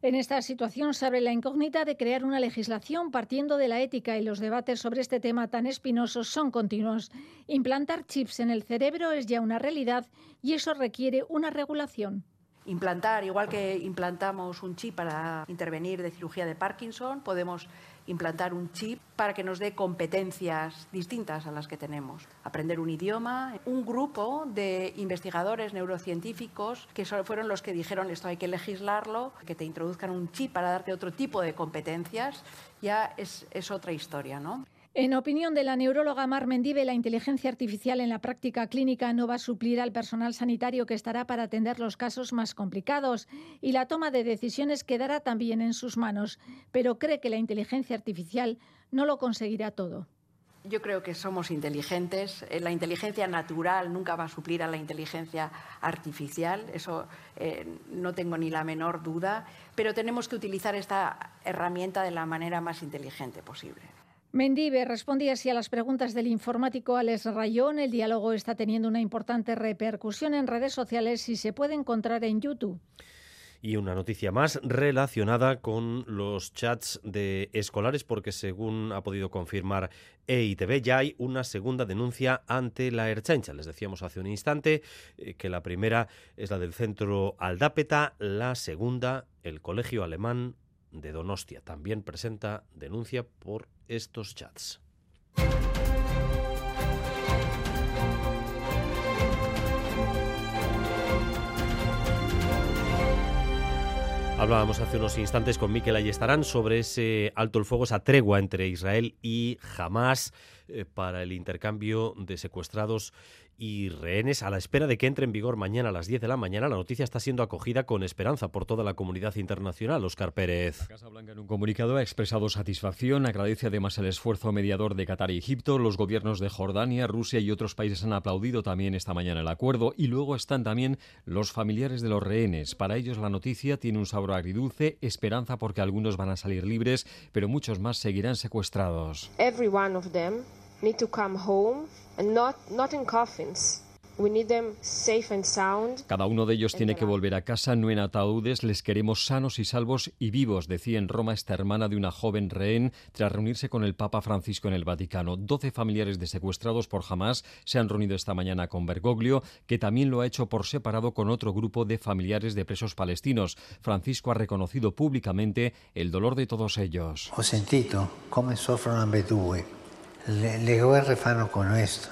En esta situación se abre la incógnita de crear una legislación partiendo de la ética y los debates sobre este tema tan espinosos son continuos. Implantar chips en el cerebro es ya una realidad y eso requiere una regulación implantar, igual que implantamos un chip para intervenir de cirugía de Parkinson, podemos implantar un chip para que nos dé competencias distintas a las que tenemos. Aprender un idioma. Un grupo de investigadores neurocientíficos que fueron los que dijeron esto hay que legislarlo, que te introduzcan un chip para darte otro tipo de competencias, ya es, es otra historia, ¿no? En opinión de la neuróloga Mar Mendive, la inteligencia artificial en la práctica clínica no va a suplir al personal sanitario que estará para atender los casos más complicados y la toma de decisiones quedará también en sus manos, pero cree que la inteligencia artificial no lo conseguirá todo. Yo creo que somos inteligentes. Eh, la inteligencia natural nunca va a suplir a la inteligencia artificial. Eso eh, no tengo ni la menor duda. Pero tenemos que utilizar esta herramienta de la manera más inteligente posible. Mendive respondía así a las preguntas del informático Alex Rayón. El diálogo está teniendo una importante repercusión en redes sociales y se puede encontrar en YouTube. Y una noticia más relacionada con los chats de escolares, porque según ha podido confirmar EITB, ya hay una segunda denuncia ante la Erchancha. Les decíamos hace un instante eh, que la primera es la del centro Aldápeta, la segunda, el Colegio Alemán de Donostia. También presenta denuncia por estos chats. Hablábamos hace unos instantes con Miquel Ayestarán sobre ese alto el fuego, esa tregua entre Israel y Hamas eh, para el intercambio de secuestrados y rehenes a la espera de que entre en vigor mañana a las 10 de la mañana. La noticia está siendo acogida con esperanza por toda la comunidad internacional. Oscar Pérez. La Casa Blanca en un comunicado ha expresado satisfacción, agradece además el esfuerzo mediador de Qatar y Egipto. Los gobiernos de Jordania, Rusia y otros países han aplaudido también esta mañana el acuerdo y luego están también los familiares de los rehenes. Para ellos la noticia tiene un sabor agridulce, esperanza porque algunos van a salir libres, pero muchos más seguirán secuestrados. Every one of them need to come home and not, not in coffins. We need them safe and sound. Cada uno de ellos tiene que volver a casa, no en ataúdes. Les queremos sanos y salvos y vivos, decía en Roma esta hermana de una joven rehén tras reunirse con el Papa Francisco en el Vaticano. Doce familiares de secuestrados por Hamas se han reunido esta mañana con Bergoglio, que también lo ha hecho por separado con otro grupo de familiares de presos palestinos. Francisco ha reconocido públicamente el dolor de todos ellos. Ho sentito come soffrono ambedue le, le guerre fanno con questo,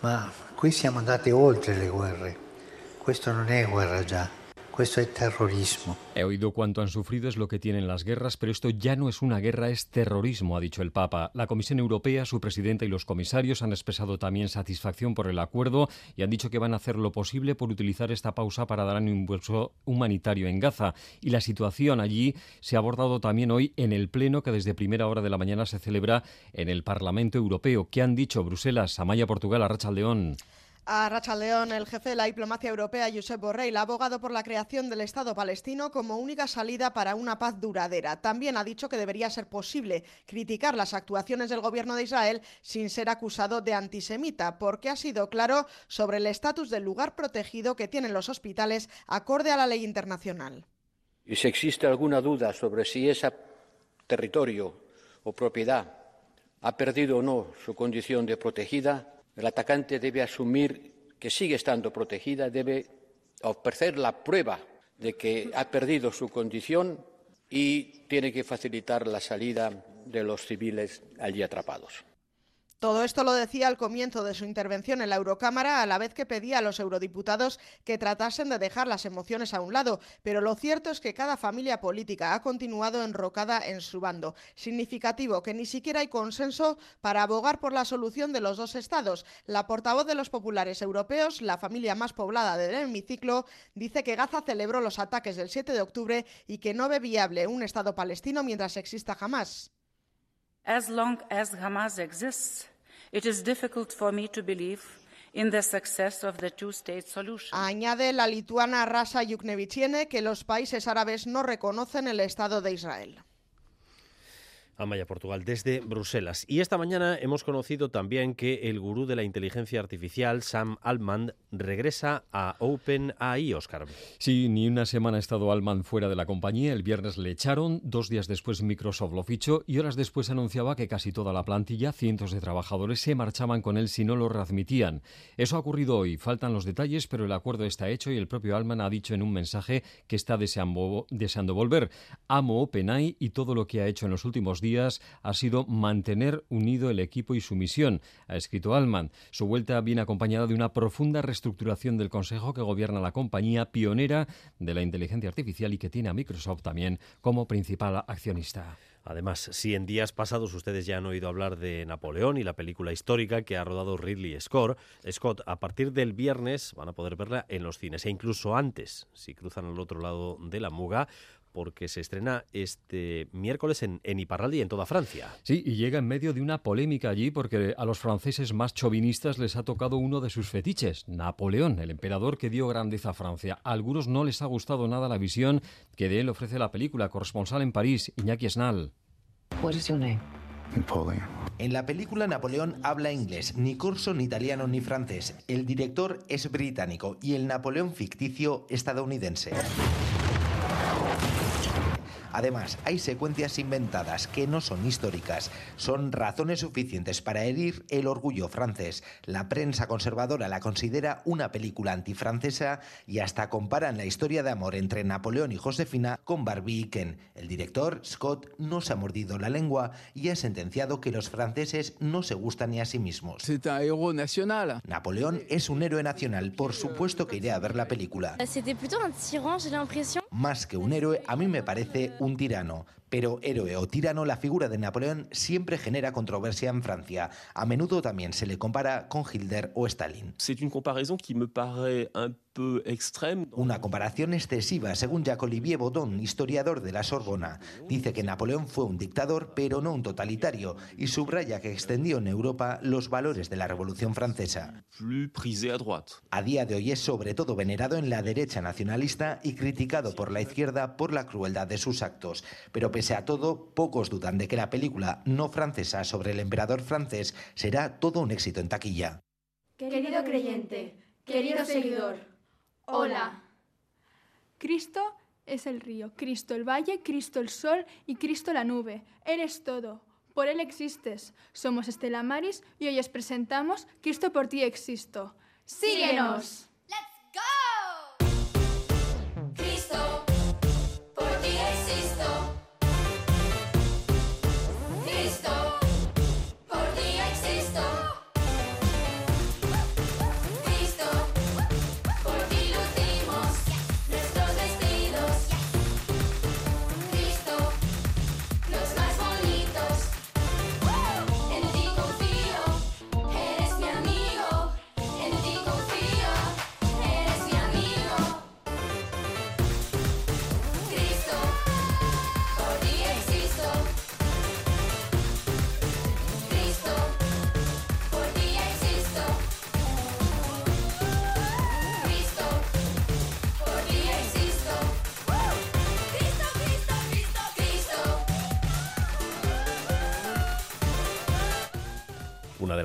ma qui siamo andati oltre le guerre. Questo non è guerra già, Esto es terrorismo. He oído cuánto han sufrido es lo que tienen las guerras, pero esto ya no es una guerra, es terrorismo, ha dicho el Papa. La Comisión Europea, su presidenta y los comisarios han expresado también satisfacción por el acuerdo y han dicho que van a hacer lo posible por utilizar esta pausa para dar un impulso humanitario en Gaza. Y la situación allí se ha abordado también hoy en el pleno que desde primera hora de la mañana se celebra en el Parlamento Europeo. ¿Qué han dicho Bruselas, Amaya, Portugal, Arracha León? A Racha León, el jefe de la diplomacia europea, Josep Borrell, ha abogado por la creación del Estado palestino como única salida para una paz duradera. También ha dicho que debería ser posible criticar las actuaciones del gobierno de Israel sin ser acusado de antisemita, porque ha sido claro sobre el estatus del lugar protegido que tienen los hospitales acorde a la ley internacional. Y si existe alguna duda sobre si ese territorio o propiedad ha perdido o no su condición de protegida, el atacante debe asumir que sigue estando protegida, debe ofrecer la prueba de que ha perdido su condición y tiene que facilitar la salida de los civiles allí atrapados. Todo esto lo decía al comienzo de su intervención en la Eurocámara, a la vez que pedía a los eurodiputados que tratasen de dejar las emociones a un lado. Pero lo cierto es que cada familia política ha continuado enrocada en su bando. Significativo que ni siquiera hay consenso para abogar por la solución de los dos estados. La portavoz de los populares europeos, la familia más poblada del hemiciclo, dice que Gaza celebró los ataques del 7 de octubre y que no ve viable un estado palestino mientras exista Hamas. As long as Hamas exists, It is difficult for me to believe in the success of the two-state solution. Añade la lituana Rasa Yuknevichiene que los países árabes no reconocen el Estado de Israel. Amaya Portugal, desde Bruselas. Y esta mañana hemos conocido también que el gurú de la inteligencia artificial, Sam Altman, regresa a OpenAI, Oscar. Sí, ni una semana ha estado Altman fuera de la compañía. El viernes le echaron, dos días después Microsoft lo fichó y horas después anunciaba que casi toda la plantilla, cientos de trabajadores, se marchaban con él si no lo readmitían. Eso ha ocurrido hoy. Faltan los detalles, pero el acuerdo está hecho y el propio Altman ha dicho en un mensaje que está deseando, deseando volver. Amo OpenAI y todo lo que ha hecho en los últimos días ha sido mantener unido el equipo y su misión, ha escrito Alman. Su vuelta viene acompañada de una profunda reestructuración del Consejo que gobierna la compañía pionera de la inteligencia artificial y que tiene a Microsoft también como principal accionista. Además, si en días pasados ustedes ya han oído hablar de Napoleón y la película histórica que ha rodado Ridley Scott, Scott, a partir del viernes van a poder verla en los cines e incluso antes, si cruzan al otro lado de la muga, porque se estrena este miércoles en, en Iparralde y en toda Francia. Sí, y llega en medio de una polémica allí porque a los franceses más chauvinistas les ha tocado uno de sus fetiches, Napoleón, el emperador que dio grandeza a Francia. A algunos no les ha gustado nada la visión que de él ofrece la película. Corresponsal en París, Iñaki Esnal. En la película Napoleón habla inglés, ni corso, ni italiano, ni francés. El director es británico y el Napoleón ficticio estadounidense. Además, hay secuencias inventadas que no son históricas. Son razones suficientes para herir el orgullo francés. La prensa conservadora la considera una película antifrancesa y hasta comparan la historia de amor entre Napoleón y Josefina con Barbie y Ken. El director, Scott, no se ha mordido la lengua y ha sentenciado que los franceses no se gustan ni a sí mismos. nacional. Napoleón es un héroe nacional, por supuesto que iré a ver la película. Más que un héroe, a mí me parece un tirano. Pero héroe o tirano, la figura de Napoleón siempre genera controversia en Francia. A menudo también se le compara con Hitler o Stalin. C'est une comparaison qui me paraît un. Una comparación excesiva, según Jacques-Olivier Baudon, historiador de la Sorbona. Dice que Napoleón fue un dictador, pero no un totalitario, y subraya que extendió en Europa los valores de la Revolución Francesa. A día de hoy es sobre todo venerado en la derecha nacionalista y criticado por la izquierda por la crueldad de sus actos. Pero pese a todo, pocos dudan de que la película no francesa sobre el emperador francés será todo un éxito en taquilla. Querido creyente, querido seguidor, hola. Cristo es el río, Cristo el valle, Cristo el sol y Cristo la nube. Eres todo. Por Él existes. Somos Estela Maris y hoy os presentamos Cristo por ti existo. ¡Síguenos!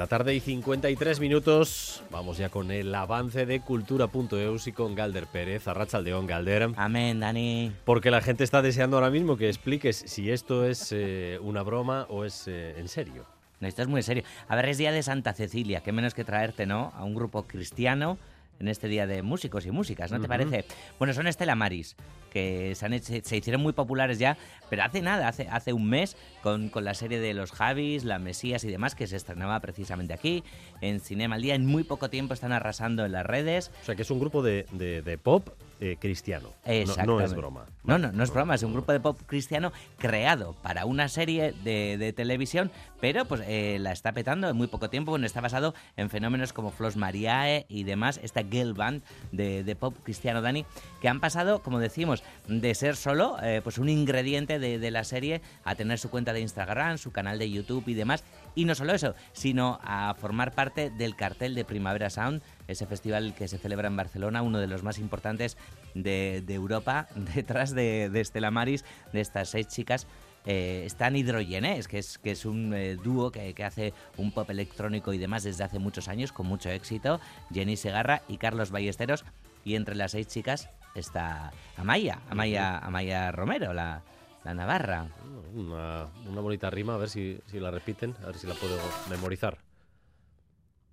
Tarde y 53 minutos. Vamos ya con el avance de cultura.eus y con Galder Pérez, Arrachaldeón Galder. Amén, Dani. Porque la gente está deseando ahora mismo que expliques si esto es eh, una broma o es eh, en serio. No, esto es muy serio. A ver, es día de Santa Cecilia, qué menos que traerte, ¿no? A un grupo cristiano en este día de músicos y músicas, ¿no te parece? Bueno, son Estela Maris, que se, han hecho- se hicieron muy populares ya, pero hace nada, hace, hace un mes, con, con la serie de los Javis, la Mesías y demás, que se estrenaba precisamente aquí, en Cinema al Día. En muy poco tiempo están arrasando en las redes. O sea, que es un grupo de, de- de pop eh, cristiano. No- No, es broma. No, no, no es broma, es un grupo de pop cristiano creado para una serie de, de televisión, pero pues eh, la está petando en muy poco tiempo. Bueno, está basado en fenómenos como Flos Mariae y demás, esta girl band de, de pop cristiano, Dani, que han pasado, como decimos, de ser solo eh, pues un ingrediente de, de la serie a tener su cuenta de Instagram, su canal de YouTube y demás. Y no solo eso, sino a formar parte del cartel de Primavera Sound, ese festival que se celebra en Barcelona, uno de los más importantes de, de Europa, detrás de, de Estela Maris, de estas seis chicas eh, están Hidrogenes, que es, que es un eh, dúo que, que hace un pop electrónico y demás desde hace muchos años, con mucho éxito. Jenny Segarra y Carlos Ballesteros. Y entre las seis chicas está Amaya, Amaya, Amaya Romero, la, la Navarra. Una, una bonita rima, a ver si, si la repiten, a ver si la puedo memorizar.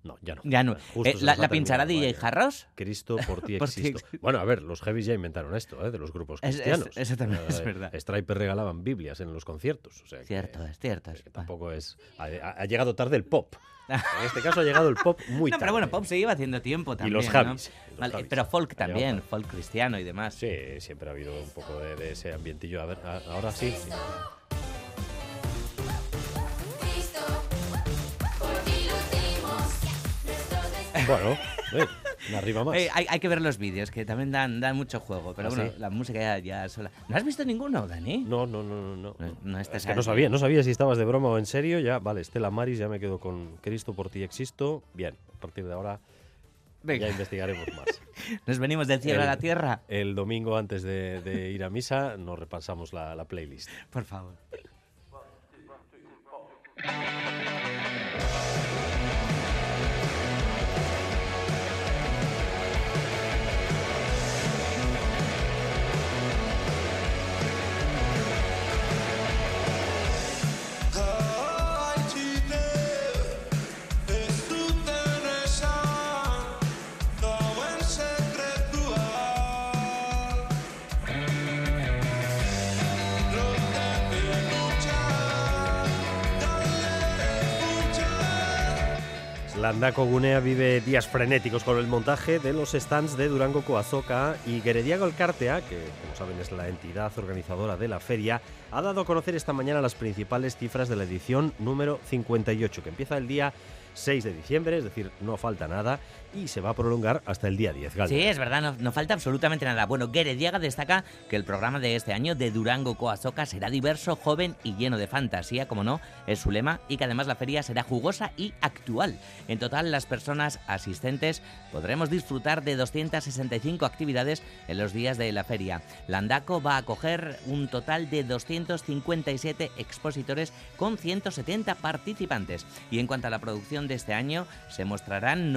No, ya no. Ya no. Eh, ¿la- la pinchará DJ. Jarros? Cristo, por ti existo. Bueno, a ver, los heavies ya inventaron esto, ¿eh? de los grupos Es- es- cristianos. eso también es verdad. Striper regalaban Biblias en los conciertos. O sea, que- Cierto, es cierto. que tampoco es. Ha, llegado tarde el pop. En este caso ha llegado el pop muy No, tarde. pero bueno, pop se lleva haciendo tiempo también. Javis, los Vale, Javis. pero folk también, folk cristiano y demás. Sí, siempre ha habido un poco de, de ese ambientillo. A ver, a- ahora sí. sí. Bueno, eh, una rima más. Eh, hay, hay que ver los vídeos, que también dan, dan mucho juego. Pero ¿Ah, bueno, sí? la música ya, ya sola. ¿No has visto ninguno, Dani? No, no, no, no. no. No, no estás Es que no sabía, no sabía si estabas de broma o en serio. Ya, vale, Estela Maris, ya me quedo con Cristo por ti existo. Bien, a partir de ahora Venga. ya investigaremos más. Nos venimos del cielo a El- la tierra. El domingo antes de, de ir a misa nos repasamos la, la playlist. Por favor. Landako Gunea vive días frenéticos con el montaje de los stands de Durango Coazoca y Gerediago Elkartea, que como saben es la entidad organizadora de la feria, ha dado a conocer esta mañana las principales cifras de la edición número 58, que empieza el día 6 de diciembre, es decir, no falta nada, y se va a prolongar hasta el día 10. Galder. Sí, es verdad, no, no falta absolutamente nada. Bueno, Gerediaga destaca que el programa de este año de Durango Coazoca será diverso, joven y lleno de fantasía, como no, es su lema, y que además la feria será jugosa y actual. En total, las personas asistentes podremos disfrutar de 265 actividades en los días de la feria. Landaco va a acoger un total de 257 expositores con 170 participantes. Y en cuanto a la producción de este año, se mostrarán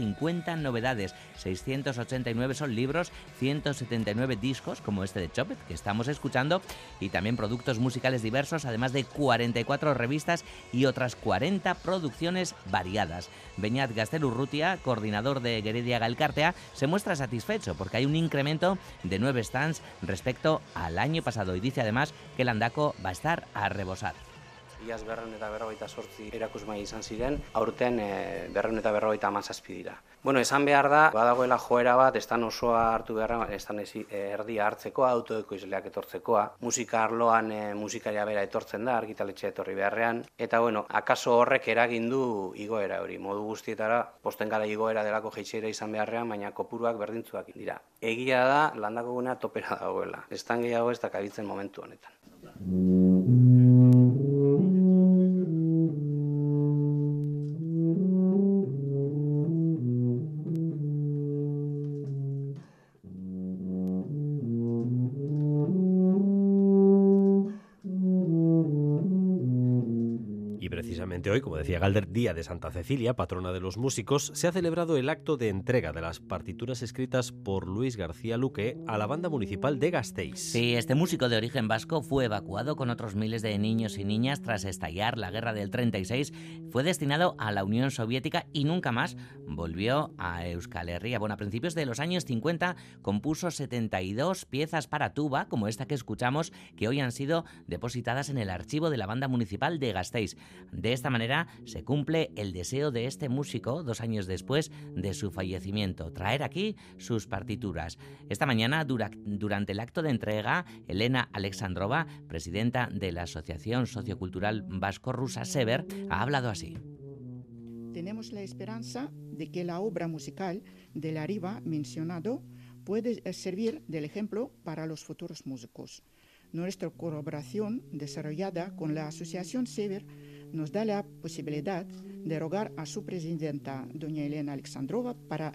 950 novedades. 689 son libros, 179 discos, como este de Chopet, que estamos escuchando, y también productos musicales diversos, además de 44 revistas y otras 40 producciones variadas. Beñat Gastelurrutia, coordinador de Geredia Galcartea, se muestra satisfecho porque hay un incremento de 9 stands respecto al año pasado y dice además que el Andaco va a estar a rebosar. Iaz berreun eta berrogeita sortzi erakusmai izan ziren, aurten e, berreun eta berrogeita amazazpi dira. Bueno, esan behar da, badagoela joera bat, estan osoa hartu beharra, estan ezi, eh, erdia hartzekoa, autoekoizleak etortzekoa, musika arloan e, musikaria bera etortzen da, argitaletxe etorri beharrean, eta bueno, akaso horrek eragin du igoera hori, modu guztietara, posten gara igoera delako jeitsiera izan beharrean, baina kopuruak berdintzuak dira. Egia da, landako gunea topera dagoela, estan gehiago ez da kabitzen momentu honetan. Hoy, como decía Galder, día de Santa Cecilia, patrona de los músicos, se ha celebrado el acto de entrega de las partituras escritas por Luis García Luque a la banda municipal de Gasteiz. Sí, este músico de origen vasco fue evacuado con otros miles de niños y niñas tras estallar la guerra del 36. Fue destinado a la Unión Soviética y nunca más volvió a Euskal Herria. Bueno, a principios de los años 50 compuso 72 piezas para tuba, como esta que escuchamos, que hoy han sido depositadas en el archivo de la banda municipal de Gasteiz. De esta manera se cumple el deseo de este músico dos años después de su fallecimiento, traer aquí sus partituras. Esta mañana, dura- durante el acto de entrega, Elena Alexandrova, presidenta de la Asociación Sociocultural Vasco-Rusa Sever, ha hablado así. Tenemos la esperanza de que la obra musical del arriba mencionado puede eh, servir del ejemplo para los futuros músicos. Nuestra colaboración desarrollada con la Asociación Sever nos da la posibilidad de rogar a su presidenta, doña Elena Alexandrova, para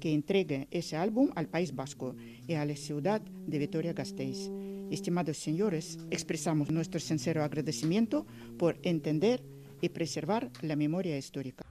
que entregue ese álbum al País Vasco y a la ciudad de Vitoria-Gasteiz. Estimados señores, expresamos nuestro sincero agradecimiento por entender y preservar la memoria histórica.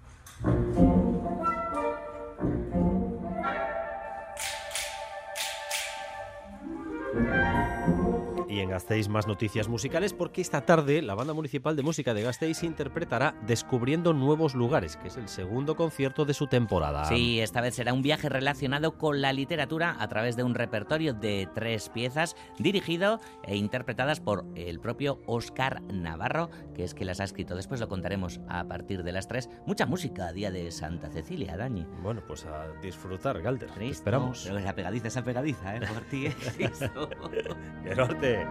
En Gasteiz más noticias musicales porque esta tarde la Banda Municipal de Música de Gasteiz interpretará Descubriendo Nuevos Lugares, que es el segundo concierto de su temporada. Sí, esta vez será un viaje relacionado con la literatura a través de un repertorio de tres piezas dirigido e interpretadas por el propio Óscar Navarro, que es que las ha escrito. Después lo contaremos a partir de las tres. Mucha música a día de Santa Cecilia, Dani. Bueno, pues a disfrutar, Galder. Te esperamos. Pero la pegadiza, esa pegadiza, ¿eh? Por ti, ¿eh? Cristo.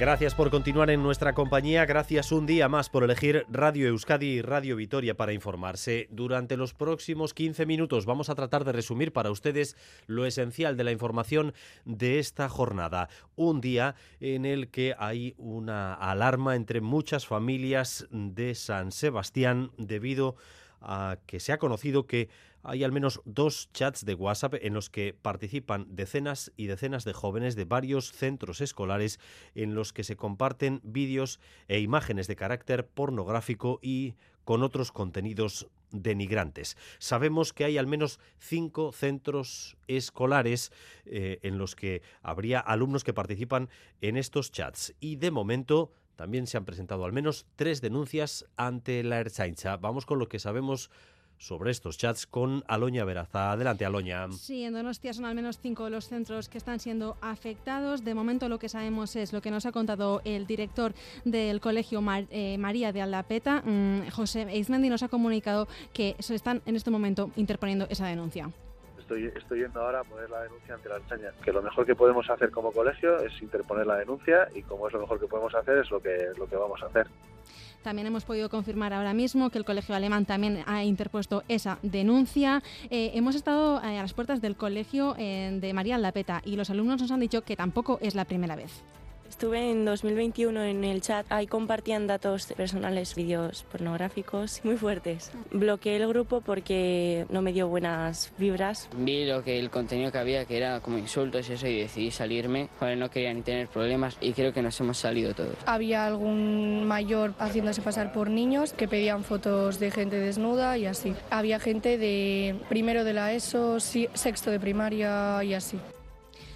Gracias por continuar en nuestra compañía, gracias un día más por elegir Radio Euskadi y Radio Vitoria para informarse. Durante los próximos 15 minutos vamos a tratar de resumir para ustedes lo esencial de la información de esta jornada. Un día en el que hay una alarma entre muchas familias de San Sebastián debido a que se ha conocido que hay al menos dos chats de WhatsApp en los que participan decenas y decenas de jóvenes de varios centros escolares en los que se comparten vídeos e imágenes de carácter pornográfico y con otros contenidos denigrantes. Sabemos que hay al menos cinco centros escolares eh, en los que habría alumnos que participan en estos chats y de momento también se han presentado al menos tres denuncias ante la Ertzaintza. Vamos con lo que sabemos sobre estos chats con Aloña Veraza. Adelante, Aloña. Sí, en Donostia son al menos cinco los centros que están siendo afectados. De momento lo que sabemos es lo que nos ha contado el director del colegio Mar- eh, María de Aldapeta, mm, José Eizmendi, nos ha comunicado que se están en este momento interponiendo esa denuncia. Estoy, estoy yendo ahora a poner la denuncia ante la Archaña. Que lo mejor que podemos hacer como colegio es interponer la denuncia y como es lo mejor que podemos hacer es lo que, lo que vamos a hacer. También hemos podido confirmar ahora mismo que el Colegio Alemán también ha interpuesto esa denuncia. Eh, hemos estado eh, a las puertas del colegio eh, de María Aldapeta y los alumnos nos han dicho que tampoco es la primera vez. Estuve en 2021 en el chat, ahí compartían datos personales, vídeos pornográficos muy fuertes. Bloqueé el grupo porque no me dio buenas vibras. Vi lo que el contenido que había, que era como insultos y eso, y decidí salirme. Joder, no quería ni tener problemas y creo que nos hemos salido todos. Había algún mayor haciéndose pasar por niños que pedían fotos de gente desnuda y así. Había gente de primero de la ESO, sexto de primaria y así.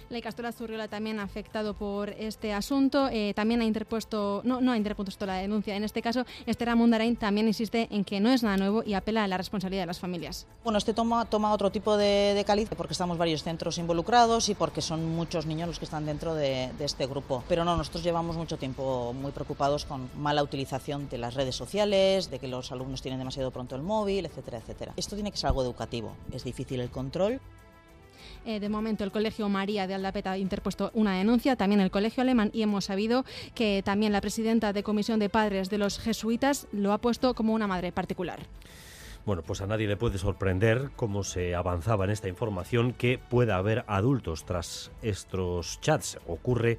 La Icastora Zurriola también afectado por este asunto. eh, también ha interpuesto, no, no ha interpuesto la denuncia. En este caso, Esther Mundarain también insiste en que no es nada nuevo y apela a la responsabilidad de las familias. Bueno, este toma, toma otro tipo de, de porque estamos varios centros involucrados y porque son muchos niños los que están dentro de, de este grupo. Pero no, nosotros llevamos mucho tiempo muy preocupados con mala utilización de las redes sociales, de que los alumnos tienen demasiado pronto el móvil, etcétera, etcétera. Esto tiene que ser algo educativo. Es difícil el control. Eh, de momento, el Colegio María de Aldapeta ha interpuesto una denuncia, también el Colegio Alemán, y hemos sabido que también la presidenta de Comisión de Padres de los Jesuitas lo ha puesto como una madre particular. Bueno, pues a nadie le puede sorprender cómo se avanzaba en esta información que pueda haber adultos tras estos chats. Ocurre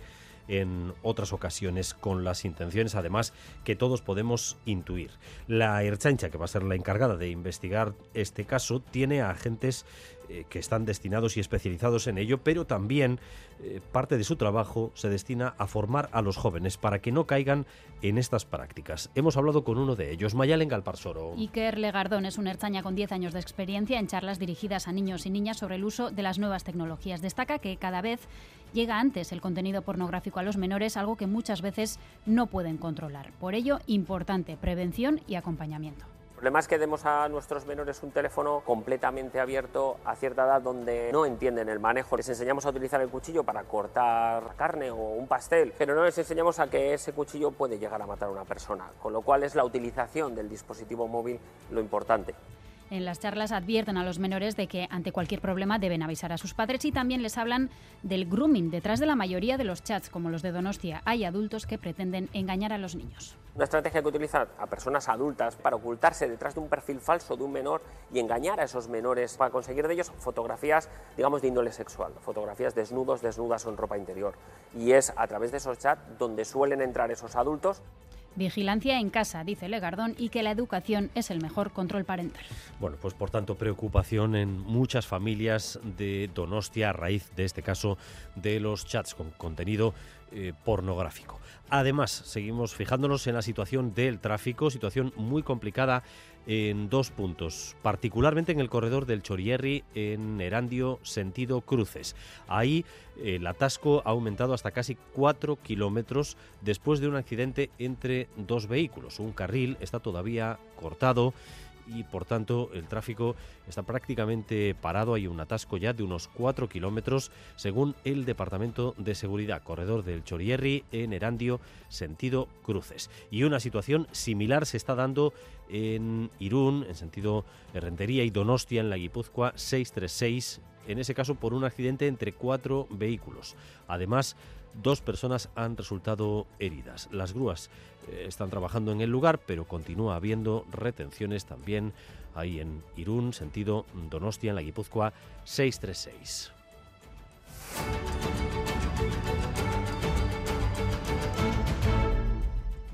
en otras ocasiones con las intenciones, además, que todos podemos intuir. La Erchancha, que va a ser la encargada de investigar este caso, tiene agentes eh, que están destinados y especializados en ello, pero también eh, parte de su trabajo se destina a formar a los jóvenes para que no caigan en estas prácticas. Hemos hablado con uno de ellos, Mayalen Galparsoro. Iker Legardón es un erzaña con 10 años de experiencia en charlas dirigidas a niños y niñas sobre el uso de las nuevas tecnologías. Destaca que cada vez llega antes el contenido pornográfico a los menores, algo que muchas veces no pueden controlar. Por ello, importante prevención y acompañamiento. El problema es que demos a nuestros menores un teléfono completamente abierto a cierta edad donde no entienden el manejo. Les enseñamos a utilizar el cuchillo para cortar carne o un pastel, pero no les enseñamos a que ese cuchillo puede llegar a matar a una persona, con lo cual es la utilización del dispositivo móvil lo importante. En las charlas advierten a los menores de que ante cualquier problema deben avisar a sus padres y también les hablan del grooming. Detrás de la mayoría de los chats, como los de Donostia, hay adultos que pretenden engañar a los niños. Una estrategia que utiliza a personas adultas para ocultarse detrás de un perfil falso de un menor y engañar a esos menores para conseguir de ellos fotografías, digamos, de índole sexual, fotografías desnudos, desnudas o en ropa interior. Y es a través de esos chats donde suelen entrar esos adultos Vigilancia en casa, dice Legardón, y que la educación es el mejor control parental. Bueno, pues por tanto preocupación en muchas familias de Donostia a raíz de este caso de los chats con contenido eh, pornográfico. Además, seguimos fijándonos en la situación del tráfico, situación muy complicada en dos puntos, particularmente en el corredor del Chorierri en Erandio sentido Cruces. Ahí el atasco ha aumentado hasta casi 4 kilómetros después de un accidente entre dos vehículos. Un carril está todavía cortado y por tanto el tráfico está prácticamente parado. Hay un atasco ya de unos 4 kilómetros según el Departamento de Seguridad, corredor del Chorierri en Erandio, sentido Cruces. Y una situación similar se está dando en Irún, en sentido Rentería y Donostia, en la Guipúzcoa 636, en ese caso por un accidente entre cuatro vehículos. Además, Dos personas han resultado heridas. Las grúas eh, están trabajando en el lugar, pero continúa habiendo retenciones también ahí en Irún, sentido Donostia, en la Guipúzcoa 636.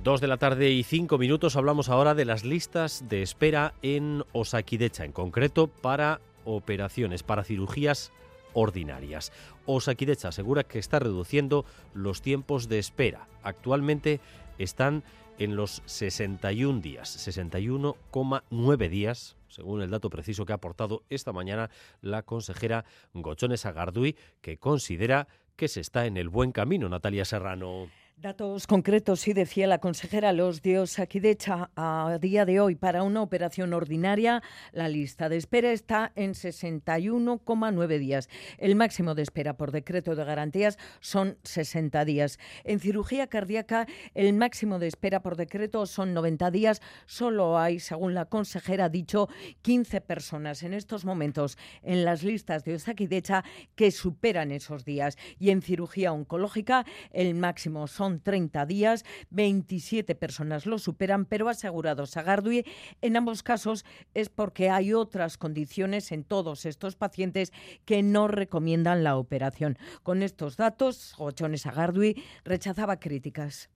Dos de la tarde y cinco minutos hablamos ahora de las listas de espera en Osakidecha, en concreto para operaciones, para cirugías ordinarias. Osakidecha asegura que está reduciendo los tiempos de espera. Actualmente están en los 61 días, 61,9 días, según el dato preciso que ha aportado esta mañana la consejera Gochones Agardui, que considera que se está en el buen camino. Natalia Serrano. Datos concretos, sí decía la consejera, los de Osakidecha a día de hoy para una operación ordinaria, la lista de espera está en 61,9 días. El máximo de espera por decreto de garantías son 60 días. En cirugía cardíaca, el máximo de espera por decreto son 90 días. Solo hay, según la consejera ha dicho, 15 personas en estos momentos en las listas de Osakidecha que superan esos días. Y en cirugía oncológica, el máximo son 30 días, 27 personas lo superan, pero asegurado Sagardui, en ambos casos es porque hay otras condiciones en todos estos pacientes que no recomiendan la operación. Con estos datos, Gochones Sagardui rechazaba críticas.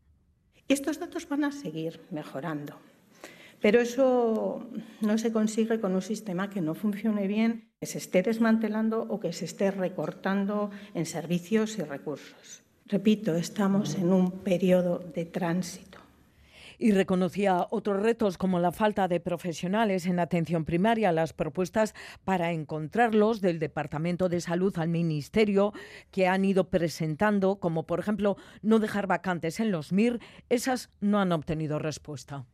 Estos datos van a seguir mejorando, pero eso no se consigue con un sistema que no funcione bien, que se esté desmantelando o que se esté recortando en servicios y recursos. Repito, estamos en un periodo de tránsito. Y reconocía otros retos como la falta de profesionales en atención primaria, las propuestas para encontrarlos del Departamento de Salud al Ministerio que han ido presentando, como por ejemplo no dejar vacantes en los MIR, esas no han obtenido respuesta.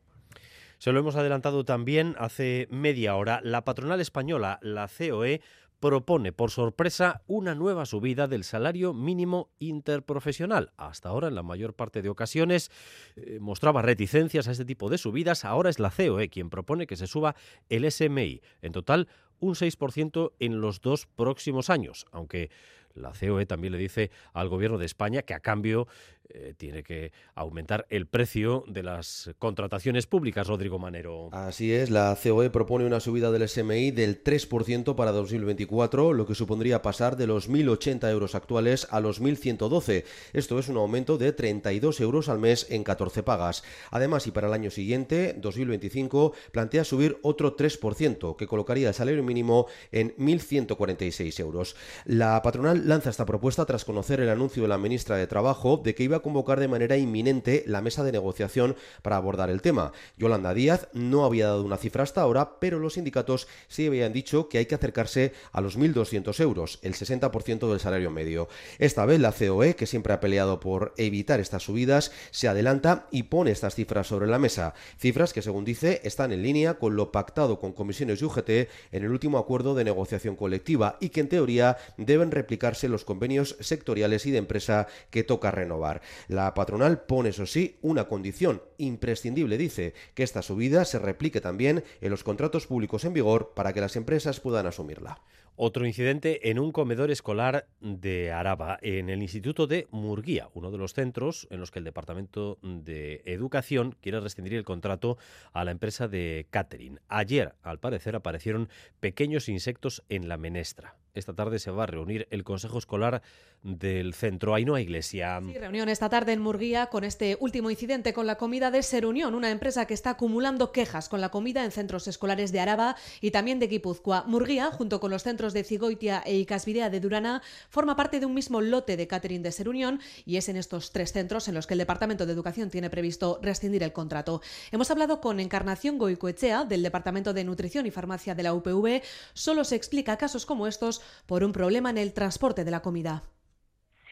Se lo hemos adelantado también hace media hora. La patronal española, la COE, propone por sorpresa una nueva subida del salario mínimo interprofesional. Hasta ahora, en la mayor parte de ocasiones, eh, mostraba reticencias a este tipo de subidas. Ahora es la COE quien propone que se suba el SMI. En total, un 6% en los dos próximos años, aunque la COE también le dice al Gobierno de España que a cambio eh, tiene que aumentar el precio de las contrataciones públicas, Rodrigo Manero. Así es, la COE propone una subida del SMI del 3% para 2024, lo que supondría pasar de los 1.080 euros actuales a los 1.112. Esto es un aumento de 32 euros al mes en 14 pagas. Además, y para el año siguiente, 2025, plantea subir otro 3%, que colocaría el salario mínimo en 1.146 euros. La patronal lanza esta propuesta tras conocer el anuncio de la ministra de Trabajo de que iba a convocar de manera inminente la mesa de negociación para abordar el tema. Yolanda Díaz no había dado una cifra hasta ahora, pero los sindicatos sí habían dicho que hay que acercarse a los 1.200 euros, el 60% del salario medio. Esta vez la COE, que siempre ha peleado por evitar estas subidas, se adelanta y pone estas cifras sobre la mesa. Cifras que, según dice, están en línea con lo pactado con comisiones y UGT en el último acuerdo de negociación colectiva y que en teoría deben replicarse los convenios sectoriales y de empresa que toca renovar. La patronal pone, eso sí, una condición imprescindible, dice, que esta subida se replique también en los contratos públicos en vigor para que las empresas puedan asumirla. Otro incidente en un comedor escolar de Araba, en el Instituto de Murguía, uno de los centros en los que el Departamento de Educación quiere rescindir el contrato a la empresa de catering. Ayer, al parecer, aparecieron pequeños insectos en la menestra. Esta tarde se va a reunir el Consejo Escolar del centro Ainhoa Iglesia. Sí, reunión esta tarde en Murguía con este último incidente con la comida de Serunión, una empresa que está acumulando quejas con la comida en centros escolares de Araba y también de Guipúzcoa. Murguía, junto con los centros de Cigoitia e Icasvidea de Durana, forma parte de un mismo lote de catering de Serunión y es en estos tres centros en los que el Departamento de Educación tiene previsto rescindir el contrato. Hemos hablado con Encarnación Goicoechea del Departamento de Nutrición y Farmacia de la UPV. Solo se explica casos como estos por un problema en el transporte de la comida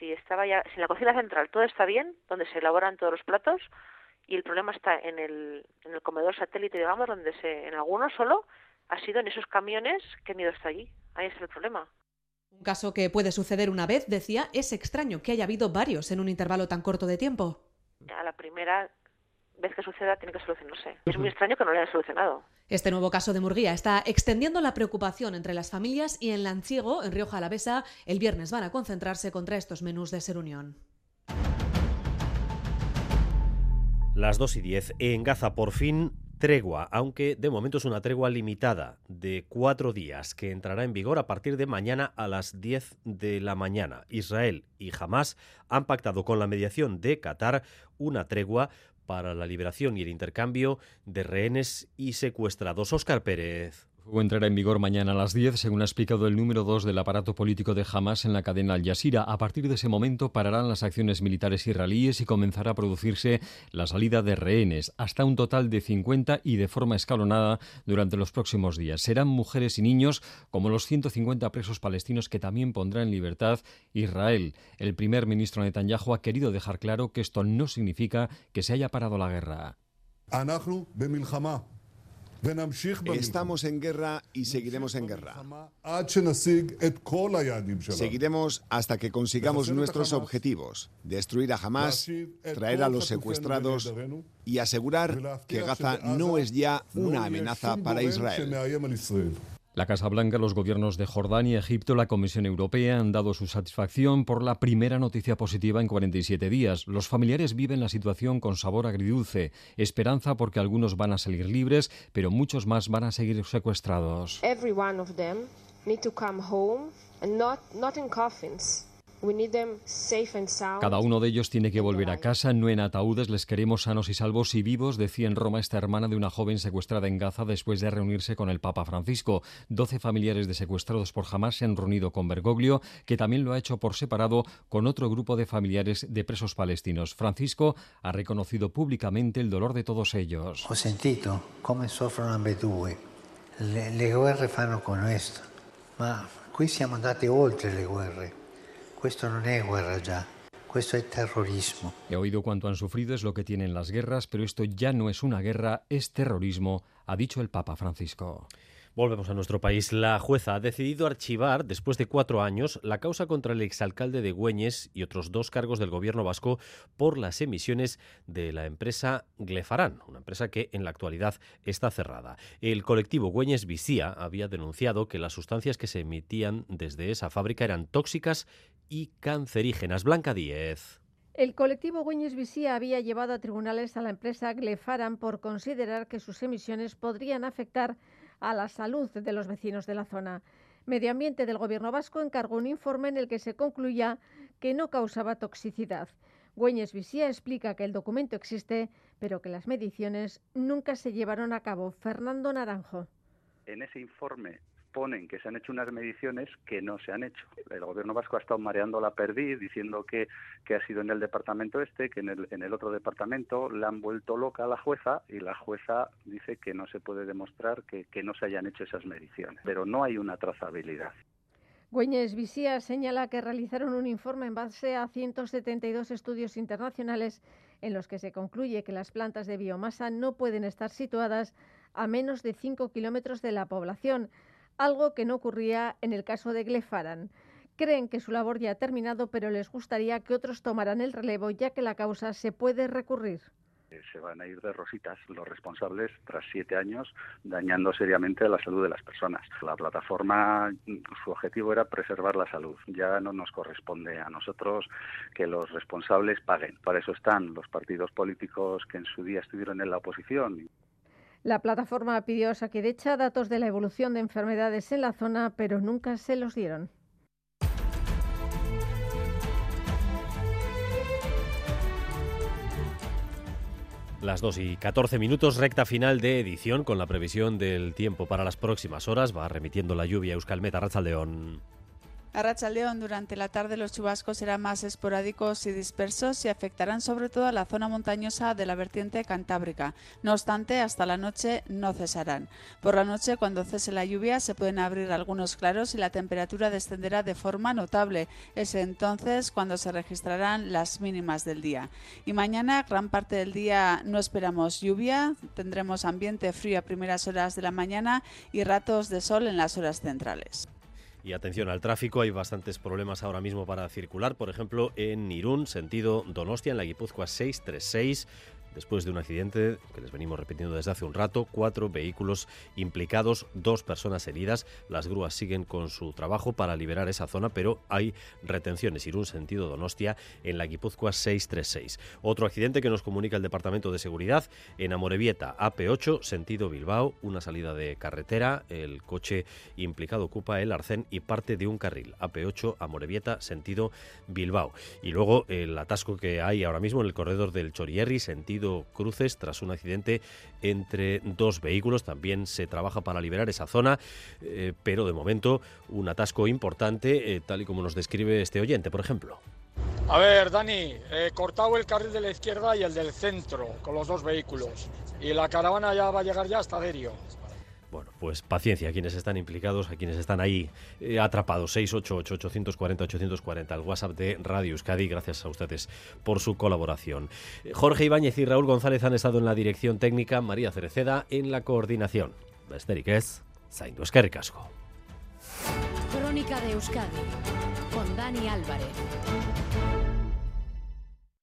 si estaba ya, si en la cocina central todo está bien, donde se elaboran todos los platos, y el problema está en el, en el comedor satélite, digamos, donde se, en algunos solo ha sido en esos camiones que han ido hasta allí. Ahí es el problema. Un caso que puede suceder una vez, decía, es extraño que haya habido varios en un intervalo tan corto de tiempo. A la primera vez que suceda tiene que solucionarse. Es muy extraño que no lo hayan solucionado. Este nuevo caso de Murguía está extendiendo la preocupación entre las familias y en Lanciego, en Rioja Alavesa, el viernes van a concentrarse contra estos menús de Serunión. Las 2 y 10 en Gaza, por fin tregua, aunque de momento es una tregua limitada de cuatro días que entrará en vigor a partir de mañana a las 10 de la mañana. Israel y Hamas han pactado con la mediación de Qatar una tregua para la liberación y el intercambio de rehenes y secuestrados. Óscar Pérez. Fuego entrará en vigor mañana a las 10, según ha explicado el número 2 del aparato político de Hamas en la cadena Al Jazeera. A partir de ese momento pararán las acciones militares israelíes y comenzará a producirse la salida de rehenes, hasta un total de 50 y de forma escalonada durante los próximos días. Serán mujeres y niños como los 150 presos palestinos que también pondrá en libertad Israel. El primer ministro Netanyahu ha querido dejar claro que esto no significa que se haya parado la guerra. Estamos en guerra y seguiremos en guerra. Seguiremos hasta que consigamos nuestros objetivos, destruir a Hamas, traer a los secuestrados y asegurar que Gaza no es ya una amenaza para Israel. La Casa Blanca, los gobiernos de Jordania Egipto, la Comisión Europea han dado su satisfacción por la primera noticia positiva en 47 días. Los familiares viven la situación con sabor agridulce, esperanza porque algunos van a salir libres, pero muchos más van a seguir secuestrados. Every one of them need to come home and not not in coffins. We need them safe and sound. Cada uno de ellos tiene que volver a casa, no en ataúdes, les queremos sanos y salvos y vivos, decía en Roma esta hermana de una joven secuestrada en Gaza después de reunirse con el Papa Francisco. Doce familiares de secuestrados por Hamas se han reunido con Bergoglio, que también lo ha hecho por separado con otro grupo de familiares de presos palestinos. Francisco ha reconocido públicamente el dolor de todos ellos. Ho sentito come soffrono ambedue. Le, le guerre fanno con questo, ma qui siamo andati oltre le guerre. Questo non è guerra già, questo è terrorismo. He oído cuánto han sufrido, es lo que tienen las guerras, pero esto ya no es una guerra, es terrorismo, ha dicho el Papa Francisco. Volvemos a nuestro país. La jueza ha decidido archivar, después de cuatro años, la causa contra el exalcalde de Güeñes y otros dos cargos del gobierno vasco por las emisiones de la empresa Glefaran, una empresa que en la actualidad está cerrada. El colectivo Güeñes Visía había denunciado que las sustancias que se emitían desde esa fábrica eran tóxicas y cancerígenas. Blanca Díez. El colectivo Güeñes Visía había llevado a tribunales a la empresa Glefaran por considerar que sus emisiones podrían afectar a la salud de los vecinos de la zona. Medio Ambiente del Gobierno vasco encargó un informe en el que se concluía que no causaba toxicidad. Güeñes Visía explica que el documento existe, pero que las mediciones nunca se llevaron a cabo. Fernando Naranjo. En ese informe ponen que se han hecho unas mediciones que no se han hecho. El gobierno vasco ha estado mareando la perdiz diciendo que, que ha sido en el departamento este, que en el, en el otro departamento le han vuelto loca a la jueza y la jueza dice que no se puede demostrar que, que no se hayan hecho esas mediciones. Pero no hay una trazabilidad. Güeñes Visía señala que realizaron un informe en base a 172 estudios internacionales en los que se concluye que las plantas de biomasa no pueden estar situadas a menos de 5 kilómetros de la población algo que no ocurría en el caso de Glefaran, Creen que su labor ya ha terminado, pero les gustaría que otros tomaran el relevo, ya que la causa se puede recurrir se van a ir de rositas los responsables tras siete años dañando seriamente la salud de las personas. La plataforma, su objetivo era preservar la salud. Ya no nos corresponde a nosotros que los responsables paguen. Para eso están los partidos políticos que en su día estuvieron en la oposición. La plataforma pidió a Saquidecha datos de la evolución de enfermedades en la zona, pero nunca se los dieron. Las 2 y 14 minutos, recta final de edición con la previsión del tiempo para las próximas horas. Va remitiendo la lluvia Euskalmet a León. A León, durante la tarde los chubascos serán más esporádicos y dispersos y afectarán sobre todo a la zona montañosa de la vertiente cantábrica. No obstante, hasta la noche no cesarán. Por la noche, cuando cese la lluvia, se pueden abrir algunos claros y la temperatura descenderá de forma notable. Es entonces cuando se registrarán las mínimas del día. Y mañana, gran parte del día no esperamos lluvia, tendremos ambiente frío a primeras horas de la mañana y ratos de sol en las horas centrales. Y atención al tráfico, hay bastantes problemas ahora mismo para circular. Por ejemplo, en Irún, sentido Donostia, en la Guipúzcoa 636 Después de un accidente que les venimos repitiendo desde hace un rato, cuatro vehículos implicados, dos personas heridas. Las grúas siguen con su trabajo para liberar esa zona, pero hay retenciones. un sentido Donostia, en la Guipúzcoa 636. Otro accidente que nos comunica el Departamento de Seguridad en Amorebieta, AP8, sentido Bilbao, una salida de carretera. El coche implicado ocupa el arcén y parte de un carril. AP8, Amorebieta, sentido Bilbao. Y luego el atasco que hay ahora mismo en el corredor del Chorierri, sentido cruces tras un accidente entre dos vehículos. También se trabaja para liberar esa zona, eh, pero de momento un atasco importante, eh, tal y como nos describe este oyente, por ejemplo. A ver, Dani, cortado el carril de la izquierda y el del centro con los dos vehículos. Y la caravana ya va a llegar ya hasta Derio. Bueno, pues paciencia a quienes están implicados, a quienes están ahí eh, atrapados. 688-840-840, el WhatsApp de Radio Euskadi. Gracias a ustedes por su colaboración. Jorge Ibáñez y Raúl González han estado en la dirección técnica, María Cereceda en la coordinación. Besterik ez, zaindu Casco. Crónica de Euskadi con Dani Álvarez.